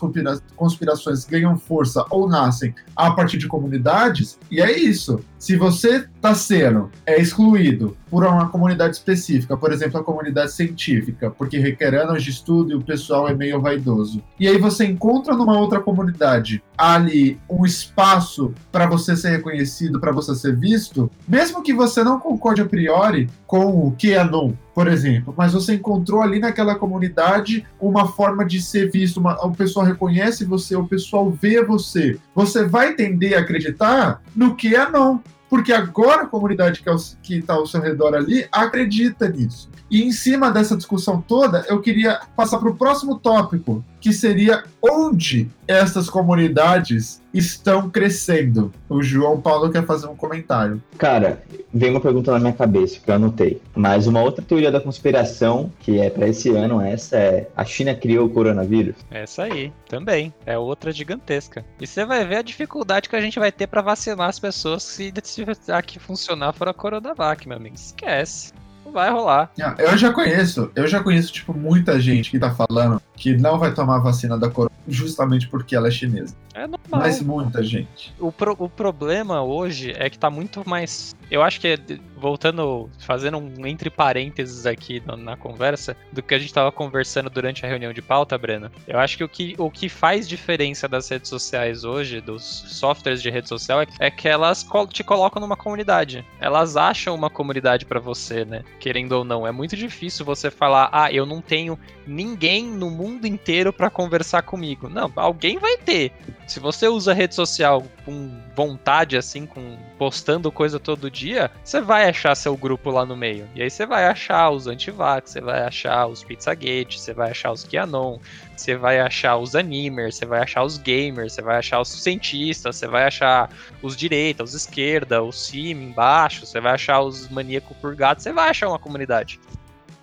conspirações ganham força ou nascem a partir de comunidades, e é isso. Se você está sendo é, excluído por uma comunidade específica, por exemplo, a comunidade científica, porque requer anos de estudo e o pessoal é meio vaidoso, e aí você encontra numa outra comunidade ali um espaço para você ser reconhecido, para você ser visto, mesmo que você não concorde a priori com o que é não, por exemplo, mas você encontrou ali naquela comunidade uma forma de ser visto, uma, o pessoal reconhece você, o pessoal vê você. Você vai tender a acreditar no que é não, porque agora a comunidade que está ao seu redor ali acredita nisso. E em cima dessa discussão toda, eu queria passar para o próximo tópico, que seria onde essas comunidades estão crescendo. O João Paulo quer fazer um comentário. Cara, vem uma pergunta na minha cabeça que eu anotei. Mas uma outra teoria da conspiração, que é para esse ano, essa é a China criou o coronavírus. Essa aí, também. É outra gigantesca. E você vai ver a dificuldade que a gente vai ter para vacinar as pessoas se, se aqui funcionar for a Coronavac, meu amigo. Esquece vai rolar. Eu já conheço, eu já conheço, tipo, muita gente que tá falando que não vai tomar vacina da corona justamente porque ela é chinesa. É normal. Mas muita gente. O, pro, o problema hoje é que tá muito mais. Eu acho que é, voltando, fazendo um entre parênteses aqui na, na conversa, do que a gente tava conversando durante a reunião de pauta, Breno, eu acho que o que, o que faz diferença das redes sociais hoje, dos softwares de rede social, é, é que elas te colocam numa comunidade. Elas acham uma comunidade para você, né? Querendo ou não. É muito difícil você falar, ah, eu não tenho ninguém no mundo inteiro para conversar comigo. Não, alguém vai ter. Se você usa rede social com vontade, assim, com postando coisa todo dia, você vai achar seu grupo lá no meio. E aí você vai achar os antivax, você vai achar os Pizzagate, você vai achar os Kianon, você vai achar os animers, você vai achar os gamers, você vai achar os cientistas, você vai achar os direita, os esquerda, os sim embaixo, você vai achar os maníacos purgados, você vai achar uma comunidade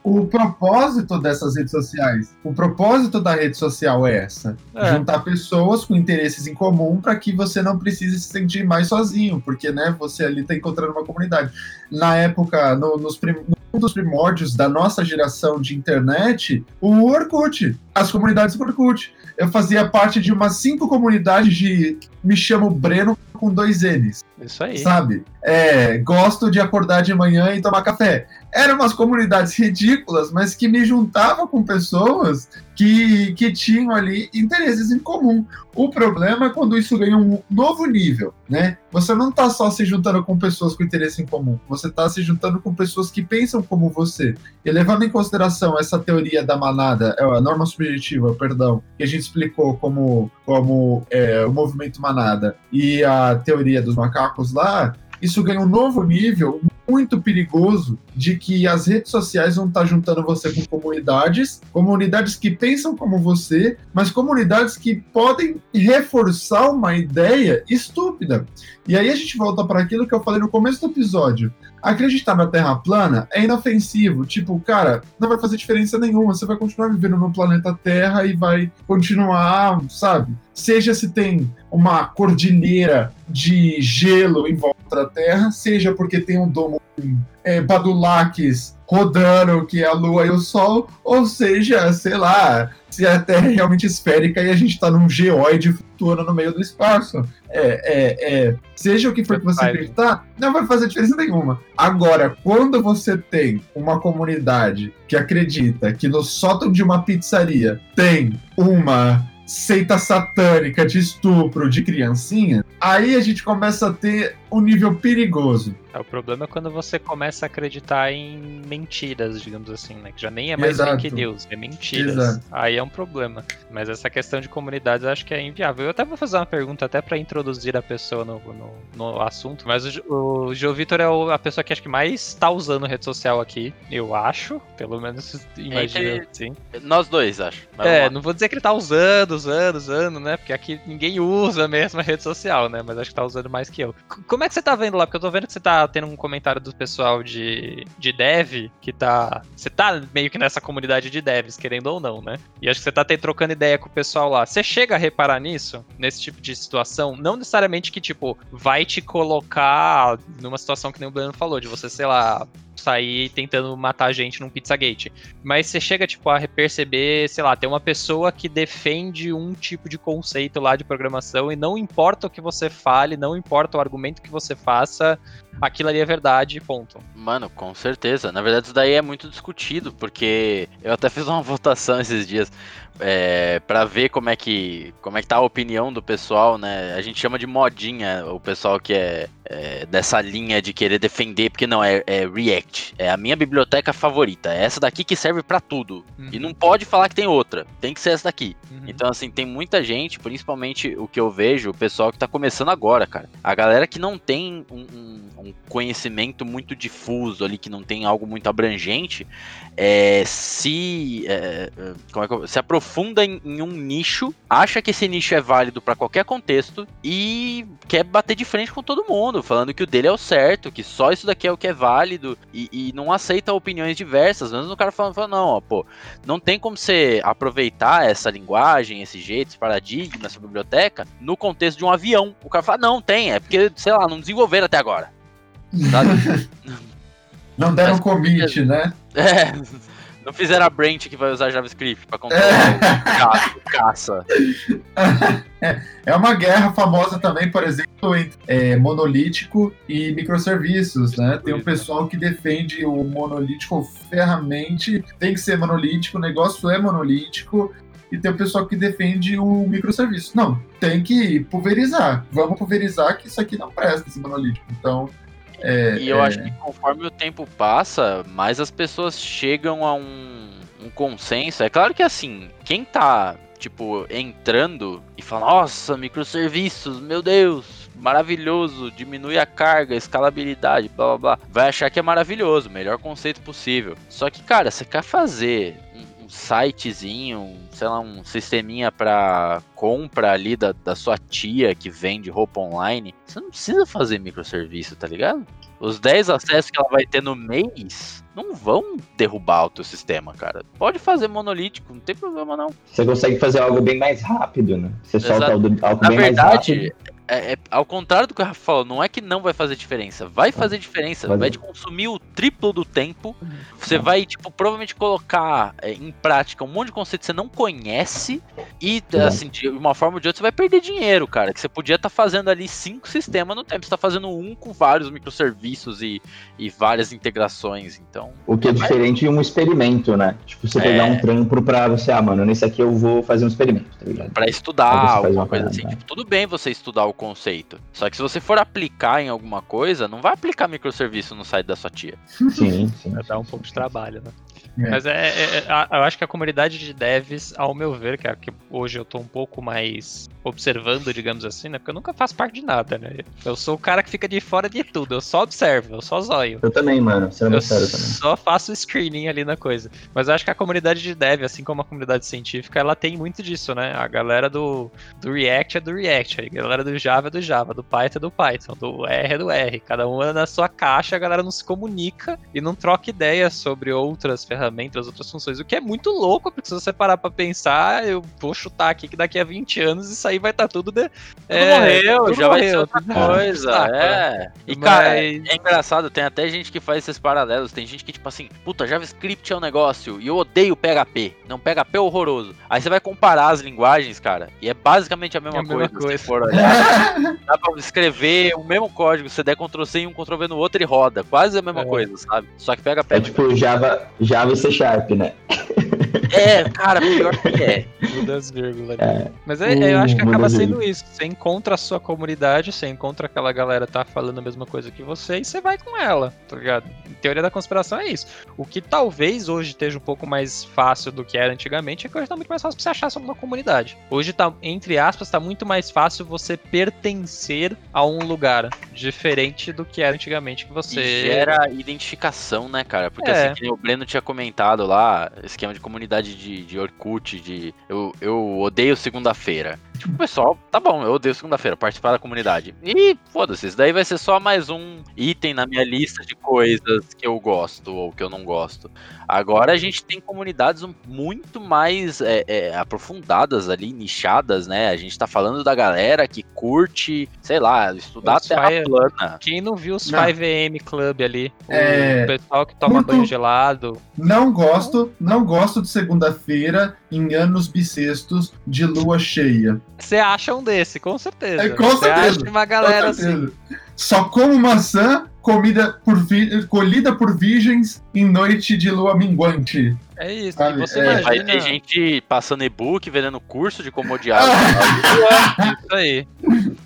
o propósito dessas redes sociais, o propósito da rede social é essa: é. juntar pessoas com interesses em comum para que você não precise se sentir mais sozinho, porque né, você ali está encontrando uma comunidade. Na época, no, nos prim, um dos primórdios da nossa geração de internet, o Orkut, as comunidades do Orkut. Eu fazia parte de umas cinco comunidades de me chamo Breno com dois N's. Isso aí. Sabe? É, gosto de acordar de manhã e tomar café. Eram umas comunidades (laughs) ridículas, mas que me juntava com pessoas que, que tinham ali interesses em comum. O problema é quando isso ganha um novo nível, né? Você não está só se juntando com pessoas com interesse em comum, você está se juntando com pessoas que pensam como você. E levando em consideração essa teoria da manada, é, a norma subjetiva, perdão, que a gente explicou como, como é, o movimento manada e a teoria dos macacos lá, isso ganha um novo nível muito perigoso de que as redes sociais vão estar juntando você com comunidades, comunidades que pensam como você, mas comunidades que podem reforçar uma ideia estúpida. E aí a gente volta para aquilo que eu falei no começo do episódio. Acreditar na Terra plana é inofensivo. Tipo, cara, não vai fazer diferença nenhuma. Você vai continuar vivendo no planeta Terra e vai continuar, sabe? Seja se tem uma cordilheira de gelo em volta da Terra, seja porque tem um domo é, Badulaques rodando, que é a Lua e o Sol, ou seja, sei lá, se a Terra é realmente esférica e a gente está num geoide flutuando no meio do espaço. É, é, é, seja o que for que você acreditar, não vai fazer diferença nenhuma. Agora, quando você tem uma comunidade que acredita que no sótão de uma pizzaria tem uma seita satânica de estupro de criancinha, aí a gente começa a ter um nível perigoso. É, o problema é quando você começa a acreditar em mentiras, digamos assim, né? Que já nem é mais Exato. fake news, é mentiras. Exato. Aí é um problema. Mas essa questão de comunidades eu acho que é inviável. Eu até vou fazer uma pergunta até para introduzir a pessoa no, no, no, assunto, mas o, o Joe Vitor é a pessoa que acho que mais tá usando rede social aqui, eu acho, pelo menos (laughs) imagino assim. Nós dois, acho. é, não vou dizer que ele tá usando, usando, usando, né? Porque aqui ninguém usa mesmo a rede social, né? Mas acho que tá usando mais que eu. Como é que você tá vendo lá? Porque eu tô vendo que você tá tendo um comentário do pessoal de, de dev, que tá. Você tá meio que nessa comunidade de devs, querendo ou não, né? E acho que você tá trocando ideia com o pessoal lá. Você chega a reparar nisso, nesse tipo de situação? Não necessariamente que, tipo, vai te colocar numa situação que nem o Breno falou, de você, sei lá, sair tentando matar gente num Pizzagate. Mas você chega, tipo, a perceber, sei lá, tem uma pessoa que defende um tipo de conceito lá de programação e não importa o que você fale, não importa o argumento que você faça, aquilo ali é verdade, ponto. Mano, com certeza. Na verdade, isso daí é muito discutido, porque eu até (laughs) fiz uma votação esses dias é, para ver como é que como é que tá a opinião do pessoal, né? A gente chama de modinha o pessoal que é, é dessa linha de querer defender, porque não é, é, React, é a minha biblioteca favorita, é essa daqui que serve para tudo uhum. e não pode falar que tem outra, tem que ser essa daqui. Uhum. Então assim tem muita gente, principalmente o que eu vejo, o pessoal que tá começando agora, cara, a galera que não tem um, um, um conhecimento muito difuso ali, que não tem algo muito abrangente, é, se é, é que eu, se aprofunda aprofunda em, em, um nicho, acha que esse nicho é válido para qualquer contexto e quer bater de frente com todo mundo, falando que o dele é o certo, que só isso daqui é o que é válido e, e não aceita opiniões diversas. Mas o cara falando, falando, não, ó, pô, não tem como você aproveitar essa linguagem, esse jeito, esse paradigma, essa biblioteca no contexto de um avião. O cara fala, não, tem, é porque, sei lá, não desenvolveram até agora. (laughs) Sabe? não deram commit, né? (laughs) É Não fizeram a Brent que vai usar JavaScript pra controlar é. (laughs) o caça. É, é uma guerra famosa também, por exemplo, entre é, monolítico e microserviços, né? Tem um pessoal que defende o monolítico ferramente, tem que ser monolítico, o negócio é monolítico, e tem o pessoal que defende o microserviço. Não, tem que pulverizar. Vamos pulverizar que isso aqui não presta, esse monolítico. Então, é, e eu é... acho que conforme o tempo passa, mais as pessoas chegam a um, um consenso. É claro que assim, quem tá, tipo, entrando e fala, nossa, microserviços, meu Deus, maravilhoso, diminui a carga, escalabilidade, blá blá blá, vai achar que é maravilhoso, melhor conceito possível. Só que, cara, você quer fazer sitezinho, sei lá, um sisteminha para compra ali da, da sua tia que vende roupa online, você não precisa fazer microserviço, tá ligado? Os 10 acessos que ela vai ter no mês não vão derrubar o teu sistema, cara. Pode fazer monolítico, não tem problema não. Você consegue fazer algo bem mais rápido, né? Você Exato. solta algo, algo Na bem verdade, mais rápido é, é, ao contrário do que o Rafa falou, não é que não vai fazer diferença. Vai fazer diferença. Vai te consumir o triplo do tempo. Você vai, tipo, provavelmente colocar é, em prática um monte de conceitos que você não conhece. E, assim, de uma forma ou de outra, você vai perder dinheiro, cara. Que você podia estar tá fazendo ali cinco sistemas no tempo. Você tá fazendo um com vários microserviços e, e várias integrações. Então. O que é diferente de um experimento, né? Tipo, você pegar é. um trampo pra você, ah, mano, nesse aqui eu vou fazer um experimento, tá ligado? Pra estudar, alguma coisa assim. Tipo, tudo bem você estudar o conceito. Só que se você for aplicar em alguma coisa, não vai aplicar microserviço no site da sua tia. Sim, (laughs) sim. Vai dar um pouco de trabalho, né? É. Mas é, é, é, eu acho que a comunidade de devs, ao meu ver, que, é que hoje eu tô um pouco mais observando, digamos assim, né? Porque eu nunca faço parte de nada, né? Eu sou o cara que fica de fora de tudo, eu só observo, eu só zóio. Eu também, mano, sendo eu sério também. Só faço screening ali na coisa. Mas eu acho que a comunidade de dev, assim como a comunidade científica, ela tem muito disso, né? A galera do, do React é do React, a galera do Java é do Java, do Python é do Python, do R é do R. Cada um é na sua caixa, a galera não se comunica e não troca ideias sobre outras ferramentas, outras funções. O que é muito louco, porque se você parar pra pensar, eu vou chutar aqui que daqui a 20 anos isso aí vai estar tá tudo. De... É, morreu, tudo já morreu, vai ser outra (laughs) coisa. é. E, cara, Mas... é engraçado, tem até gente que faz esses paralelos. Tem gente que, tipo assim, puta, JavaScript é um negócio e eu odeio PHP. Não, PHP é horroroso. Aí você vai comparar as linguagens, cara, e é basicamente a mesma, é a coisa. Mesma coisa. For (laughs) olhar. Dá pra escrever o mesmo código, você der Ctrl C em um, Ctrl V no outro, ele roda. Quase a mesma é. coisa, sabe? Só que PHP é, é tipo Java, Java C Sharp, né? É, cara, pior que é. Muda as vírgulas. É. Mas é, eu acho que acaba sendo isso. Você encontra a sua comunidade, você encontra aquela galera que tá falando a mesma coisa que você e você vai com ela, tá ligado? Em teoria da conspiração é isso. O que talvez hoje esteja um pouco mais fácil do que era antigamente é que hoje tá muito mais fácil pra você achar sobre uma comunidade. Hoje tá, entre aspas, tá muito mais fácil você pertencer a um lugar diferente do que era antigamente que você. E gera identificação, né, cara? Porque é. assim, o Breno tinha comentado lá, esquema de comunidade de, de Orkut, de eu, eu odeio segunda-feira. Tipo, pessoal, tá bom, eu odeio segunda-feira, participar da comunidade. E foda-se, isso daí vai ser só mais um item na minha lista de coisas que eu gosto ou que eu não gosto. Agora a gente tem comunidades muito mais é, é, aprofundadas ali, nichadas, né? A gente tá falando da galera que curte, sei lá, estudar os Terra plana. Quem não viu os 5am Club ali? É... O pessoal que toma muito... banho gelado. Não gosto, não gosto de segunda-feira em anos bissextos de lua cheia. Você acha um desse, com certeza. É, com certeza. Acha uma galera assim. Só como maçã comida por colhida por virgens em noite de lua minguante. É isso, Sabe? você é, imagina... Vai ter gente passando e-book, vendendo curso de como odiar. (laughs) isso aí.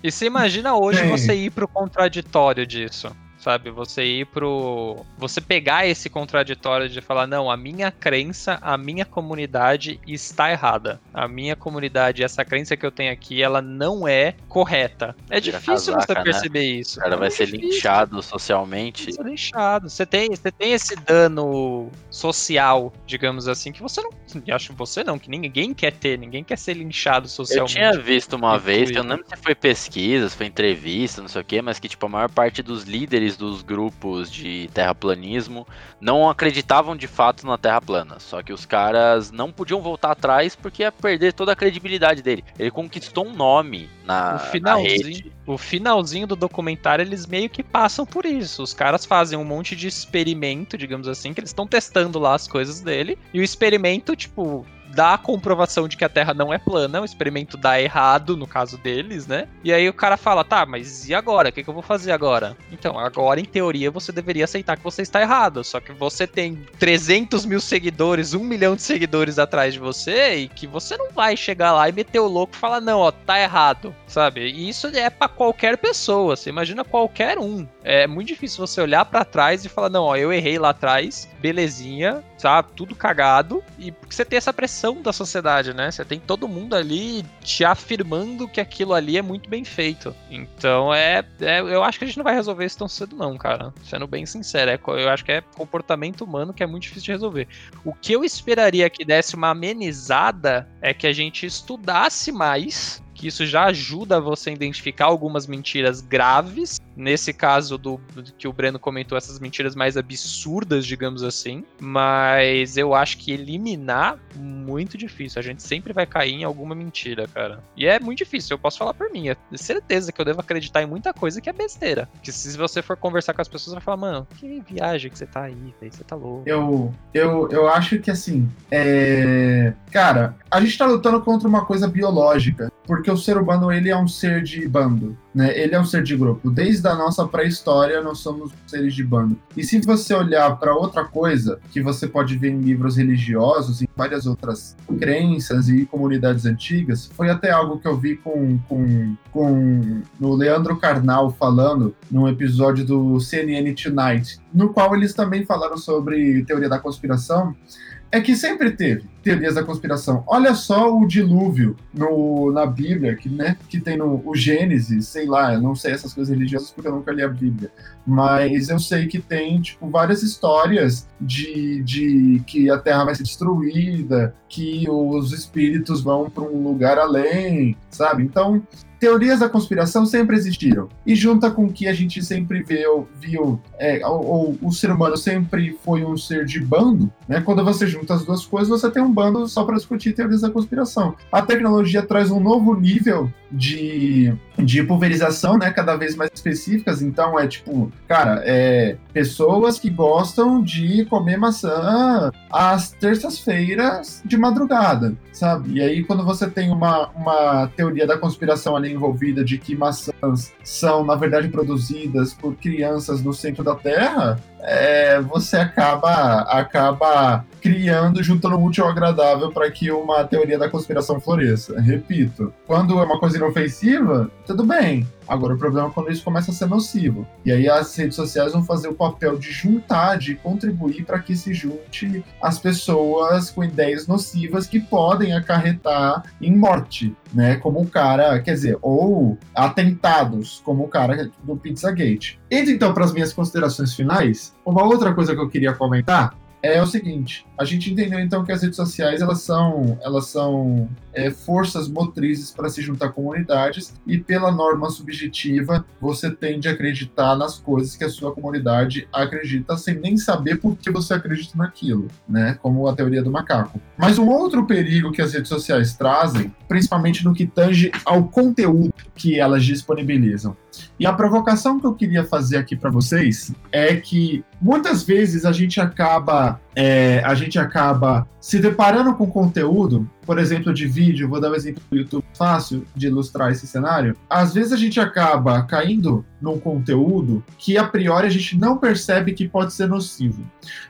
E você imagina hoje Sim. você ir pro contraditório disso sabe? Você ir pro. Você pegar esse contraditório de falar, não, a minha crença, a minha comunidade está errada. A minha comunidade, essa crença que eu tenho aqui, ela não é correta. É difícil casaca, você né? perceber né? isso. O cara é vai ser difícil. linchado socialmente. Vai ser linchado. Você tem, você tem esse dano social, digamos assim, que você não. Acho você não, que ninguém quer ter, ninguém quer ser linchado socialmente. Eu tinha visto uma vez, eu não lembro se foi pesquisa, se foi entrevista, não sei o quê, mas que tipo, a maior parte dos líderes criadores dos grupos de terraplanismo não acreditavam de fato na Terra plana. Só que os caras não podiam voltar atrás porque ia perder toda a credibilidade dele. Ele conquistou um nome na, o finalzinho, na rede. O finalzinho do documentário, eles meio que passam por isso. Os caras fazem um monte de experimento, digamos assim, que eles estão testando lá as coisas dele. E o experimento, tipo, dá a comprovação de que a Terra não é plana, o experimento dá errado no caso deles, né? E aí o cara fala, tá, mas e agora? O que, que eu vou fazer agora? Então, agora em teoria você deveria aceitar que você está errado, só que você tem 300 mil seguidores, um milhão de seguidores atrás de você e que você não vai chegar lá e meter o louco e falar, não, ó, tá errado, sabe? E isso é para qualquer pessoa, você imagina qualquer um. É muito difícil você olhar para trás e falar, não, ó, eu errei lá atrás, belezinha, tá tudo cagado, e porque você tem essa pressão da sociedade, né? Você tem todo mundo ali te afirmando que aquilo ali é muito bem feito. Então é, é eu acho que a gente não vai resolver isso tão cedo, não, cara. Sendo bem sincero, é, eu acho que é comportamento humano que é muito difícil de resolver. O que eu esperaria que desse uma amenizada é que a gente estudasse mais que isso já ajuda você a identificar algumas mentiras graves. Nesse caso do, do, que o Breno comentou, essas mentiras mais absurdas, digamos assim. Mas eu acho que eliminar muito difícil. A gente sempre vai cair em alguma mentira, cara. E é muito difícil, eu posso falar por mim. É certeza que eu devo acreditar em muita coisa que é besteira. Que se você for conversar com as pessoas, vai falar, mano, que viagem que você tá aí, você tá louco. Eu, eu, eu acho que assim, é... cara, a gente tá lutando contra uma coisa biológica. Porque o ser humano ele é um ser de bando, né? Ele é um ser de grupo. Desde a nossa pré-história nós somos seres de bando. E se você olhar para outra coisa que você pode ver em livros religiosos, em várias outras crenças e comunidades antigas, foi até algo que eu vi com com, com o Leandro Carnal falando num episódio do CNN Tonight, no qual eles também falaram sobre teoria da conspiração é que sempre teve teorias da conspiração. Olha só o dilúvio no, na Bíblia, que, né, que tem no o Gênesis, sei lá, eu não sei essas coisas religiosas porque eu nunca li a Bíblia, mas eu sei que tem tipo várias histórias de, de que a Terra vai ser destruída, que os espíritos vão para um lugar além, sabe? Então teorias da conspiração sempre existiram. E junta com que a gente sempre viu, viu é, ou, o ser humano sempre foi um ser de bando, né? Quando você junta as duas coisas, você tem um bando só para discutir teorias da conspiração. A tecnologia traz um novo nível de, de pulverização, né? Cada vez mais específicas. Então é tipo, cara, é pessoas que gostam de comer maçã às terças-feiras de madrugada, sabe? E aí quando você tem uma, uma teoria da conspiração ali envolvida de que maçãs são, na verdade, produzidas por crianças no centro da Terra, é, você acaba, acaba criando, juntando o útil ao agradável para que uma teoria da conspiração floresça. Repito, quando é uma coisa inofensiva, tudo bem. Agora, o problema é quando isso começa a ser nocivo. E aí as redes sociais vão fazer o papel de juntar, de contribuir para que se junte as pessoas com ideias nocivas que podem acarretar em morte, né? Como o cara, quer dizer, ou atentados, como o cara do Pizzagate. Indo então para as minhas considerações finais, uma outra coisa que eu queria comentar é o seguinte: a gente entendeu então que as redes sociais elas são, elas são é, forças motrizes para se juntar comunidades e pela norma subjetiva você tende a acreditar nas coisas que a sua comunidade acredita sem nem saber por que você acredita naquilo, né? Como a teoria do macaco. Mas um outro perigo que as redes sociais trazem, principalmente no que tange ao conteúdo que elas disponibilizam. E a provocação que eu queria fazer aqui para vocês é que muitas vezes a gente acaba é, a gente acaba se deparando com conteúdo, por exemplo, de vídeo, vou dar um exemplo do YouTube fácil de ilustrar esse cenário. Às vezes a gente acaba caindo num conteúdo que a priori a gente não percebe que pode ser nocivo.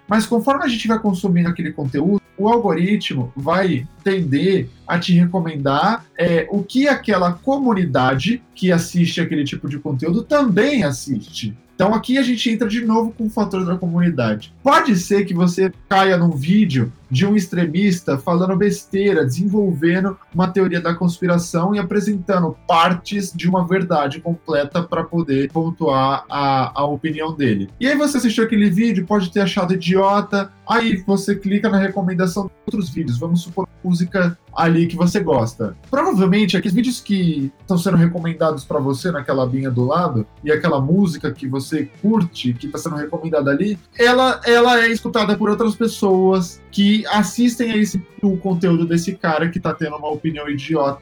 Mas conforme a gente vai consumindo aquele conteúdo, o algoritmo vai tender a te recomendar é, o que aquela comunidade que assiste aquele tipo de conteúdo também assiste. Então aqui a gente entra de novo com o fator da comunidade. Pode ser que você caia num vídeo de um extremista falando besteira, desenvolvendo uma teoria da conspiração e apresentando partes de uma verdade completa para poder pontuar a, a opinião dele. E aí você assistiu aquele vídeo, pode ter achado idiota, aí você clica na recomendação de outros vídeos, vamos supor música ali que você gosta. Provavelmente aqueles vídeos que estão sendo recomendados para você naquela abinha do lado e aquela música que você curte, que está sendo recomendada ali, ela, ela é escutada por outras pessoas que assistem a esse o conteúdo desse cara que está tendo uma opinião idiota.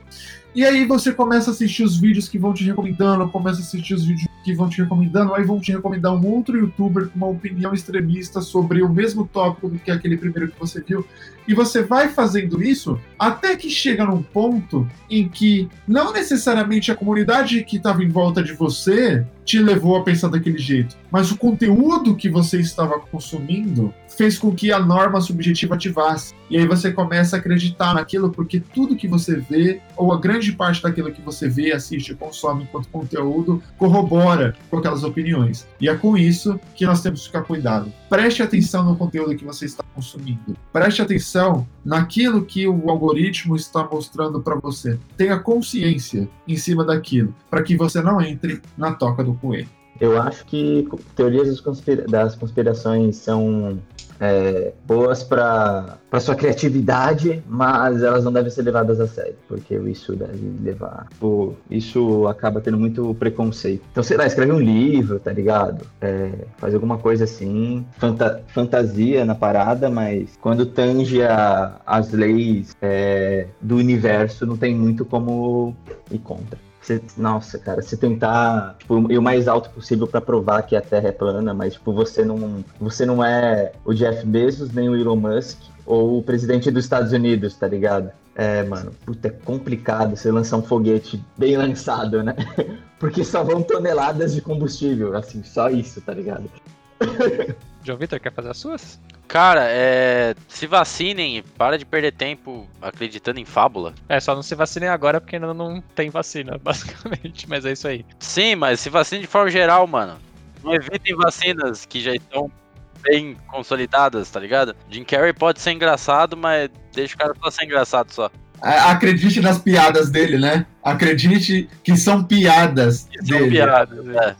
E aí você começa a assistir os vídeos que vão te recomendando, começa a assistir os vídeos que vão te recomendando, aí vão te recomendar um outro youtuber com uma opinião extremista sobre o mesmo tópico do que aquele primeiro que você viu. E você vai fazendo isso até que chega num ponto em que não necessariamente a comunidade que estava em volta de você te levou a pensar daquele jeito, mas o conteúdo que você estava consumindo fez com que a norma subjetiva ativasse. E aí você começa a acreditar naquilo porque tudo que você vê, ou a grande parte daquilo que você vê, assiste, consome enquanto conteúdo, corrobora com aquelas opiniões. E é com isso que nós temos que ficar cuidado. Preste atenção no conteúdo que você está consumindo. Preste atenção naquilo que o algoritmo está mostrando para você. Tenha consciência em cima daquilo, para que você não entre na toca do coelho. Eu acho que teorias das conspirações são é, boas para sua criatividade, mas elas não devem ser levadas a sério, porque isso deve levar. Isso acaba tendo muito preconceito. Então, sei lá, escreve um livro, tá ligado? É, faz alguma coisa assim, fanta fantasia na parada, mas quando tange a, as leis é, do universo, não tem muito como ir contra. Você, nossa, cara, se tentar tipo, ir o mais alto possível para provar que a Terra é plana, mas tipo, você não, você não é o Jeff Bezos nem o Elon Musk ou o presidente dos Estados Unidos, tá ligado? É, mano, puta, é complicado você lançar um foguete bem lançado, né? (laughs) Porque só vão toneladas de combustível, assim, só isso, tá ligado? (laughs) João Vitor, quer fazer as suas? Cara, é. Se vacinem e para de perder tempo acreditando em fábula. É, só não se vacinem agora porque ainda não tem vacina, (laughs) basicamente. Mas é isso aí. Sim, mas se vacinem de forma geral, mano. Não evitem vacinas que já estão bem consolidadas, tá ligado? Jim Carrey pode ser engraçado, mas deixa o cara só ser engraçado só. Acredite nas piadas dele, né? Acredite que são piadas que dele. São piadas, é. É,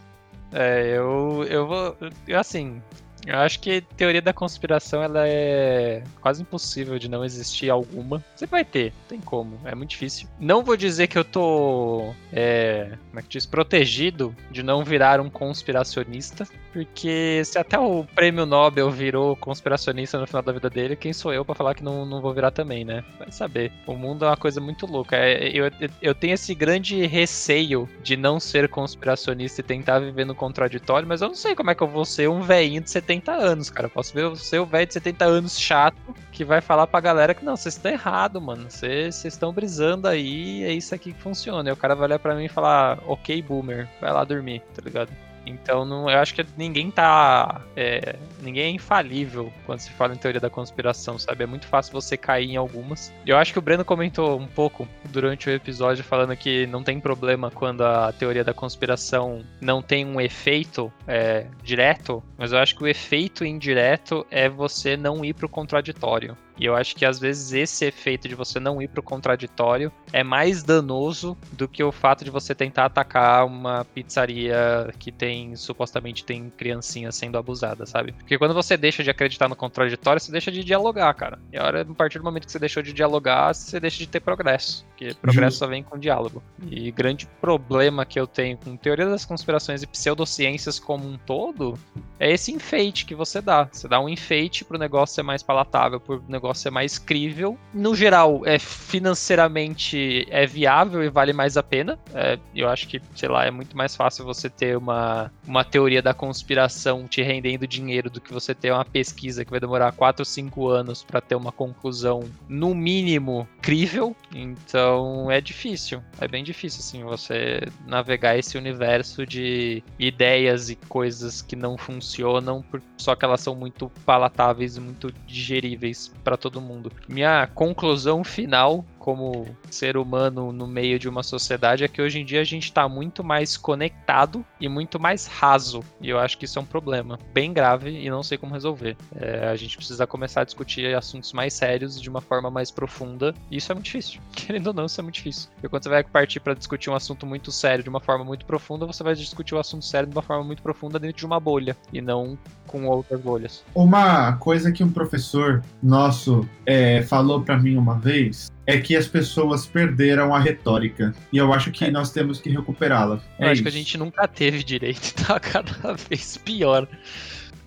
eu, eu vou. Assim, eu acho que teoria da conspiração ela é quase impossível de não existir alguma. Você vai ter, tem como, é muito difícil. Não vou dizer que eu tô, é, como é que diz, protegido de não virar um conspiracionista, porque se até o prêmio Nobel virou conspiracionista no final da vida dele, quem sou eu para falar que não, não vou virar também, né? Vai saber. O mundo é uma coisa muito louca. É, eu, eu tenho esse grande receio de não ser conspiracionista e tentar viver no contraditório, mas eu não sei como é que eu vou ser um velhinho de 70 anos, cara. Eu posso ver o seu velho de 70 anos chato que vai falar pra galera que não, vocês estão errado, mano. Vocês estão brisando aí, é isso aqui que funciona. E o cara vai olhar pra mim e falar, ok, boomer, vai lá dormir, tá ligado? Então não, eu acho que ninguém tá. É, ninguém é infalível quando se fala em teoria da conspiração, sabe? É muito fácil você cair em algumas. Eu acho que o Breno comentou um pouco durante o episódio falando que não tem problema quando a teoria da conspiração não tem um efeito é, direto, mas eu acho que o efeito indireto é você não ir pro contraditório. E eu acho que às vezes esse efeito de você não ir pro contraditório é mais danoso do que o fato de você tentar atacar uma pizzaria que tem supostamente tem criancinha sendo abusada, sabe? Porque quando você deixa de acreditar no contraditório, você deixa de dialogar, cara. E a, hora, a partir do momento que você deixou de dialogar, você deixa de ter progresso. Porque progresso só vem com diálogo. E grande problema que eu tenho com teoria das conspirações e pseudociências como um todo é esse enfeite que você dá. Você dá um enfeite pro negócio ser mais palatável, pro negócio negócio é mais crível. No geral, é financeiramente é viável e vale mais a pena. É, eu acho que, sei lá, é muito mais fácil você ter uma, uma teoria da conspiração te rendendo dinheiro do que você ter uma pesquisa que vai demorar 4 ou 5 anos para ter uma conclusão, no mínimo, crível. Então é difícil. É bem difícil, assim, você navegar esse universo de ideias e coisas que não funcionam, só que elas são muito palatáveis e muito digeríveis para todo mundo. Minha conclusão final como ser humano no meio de uma sociedade é que hoje em dia a gente está muito mais conectado e muito mais raso. E eu acho que isso é um problema bem grave e não sei como resolver. É, a gente precisa começar a discutir assuntos mais sérios de uma forma mais profunda. E isso é muito difícil. (laughs) Querendo ou não, isso é muito difícil. E quando você vai partir para discutir um assunto muito sério de uma forma muito profunda, você vai discutir o assunto sério de uma forma muito profunda dentro de uma bolha e não com outras bolhas. Uma coisa que um professor nosso é, falou para mim uma vez é que as pessoas perderam a retórica. E eu acho que é. nós temos que recuperá-la. Eu é acho isso. que a gente nunca teve direito, (laughs) tá cada vez pior.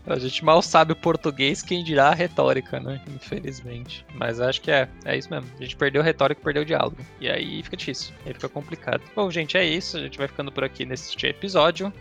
A gente mal sabe o português, quem dirá a retórica, né? Infelizmente. Mas acho que é, é isso mesmo. A gente perdeu a retórica e perdeu o diálogo. E aí fica difícil, aí fica complicado. Bom, gente, é isso. A gente vai ficando por aqui neste episódio.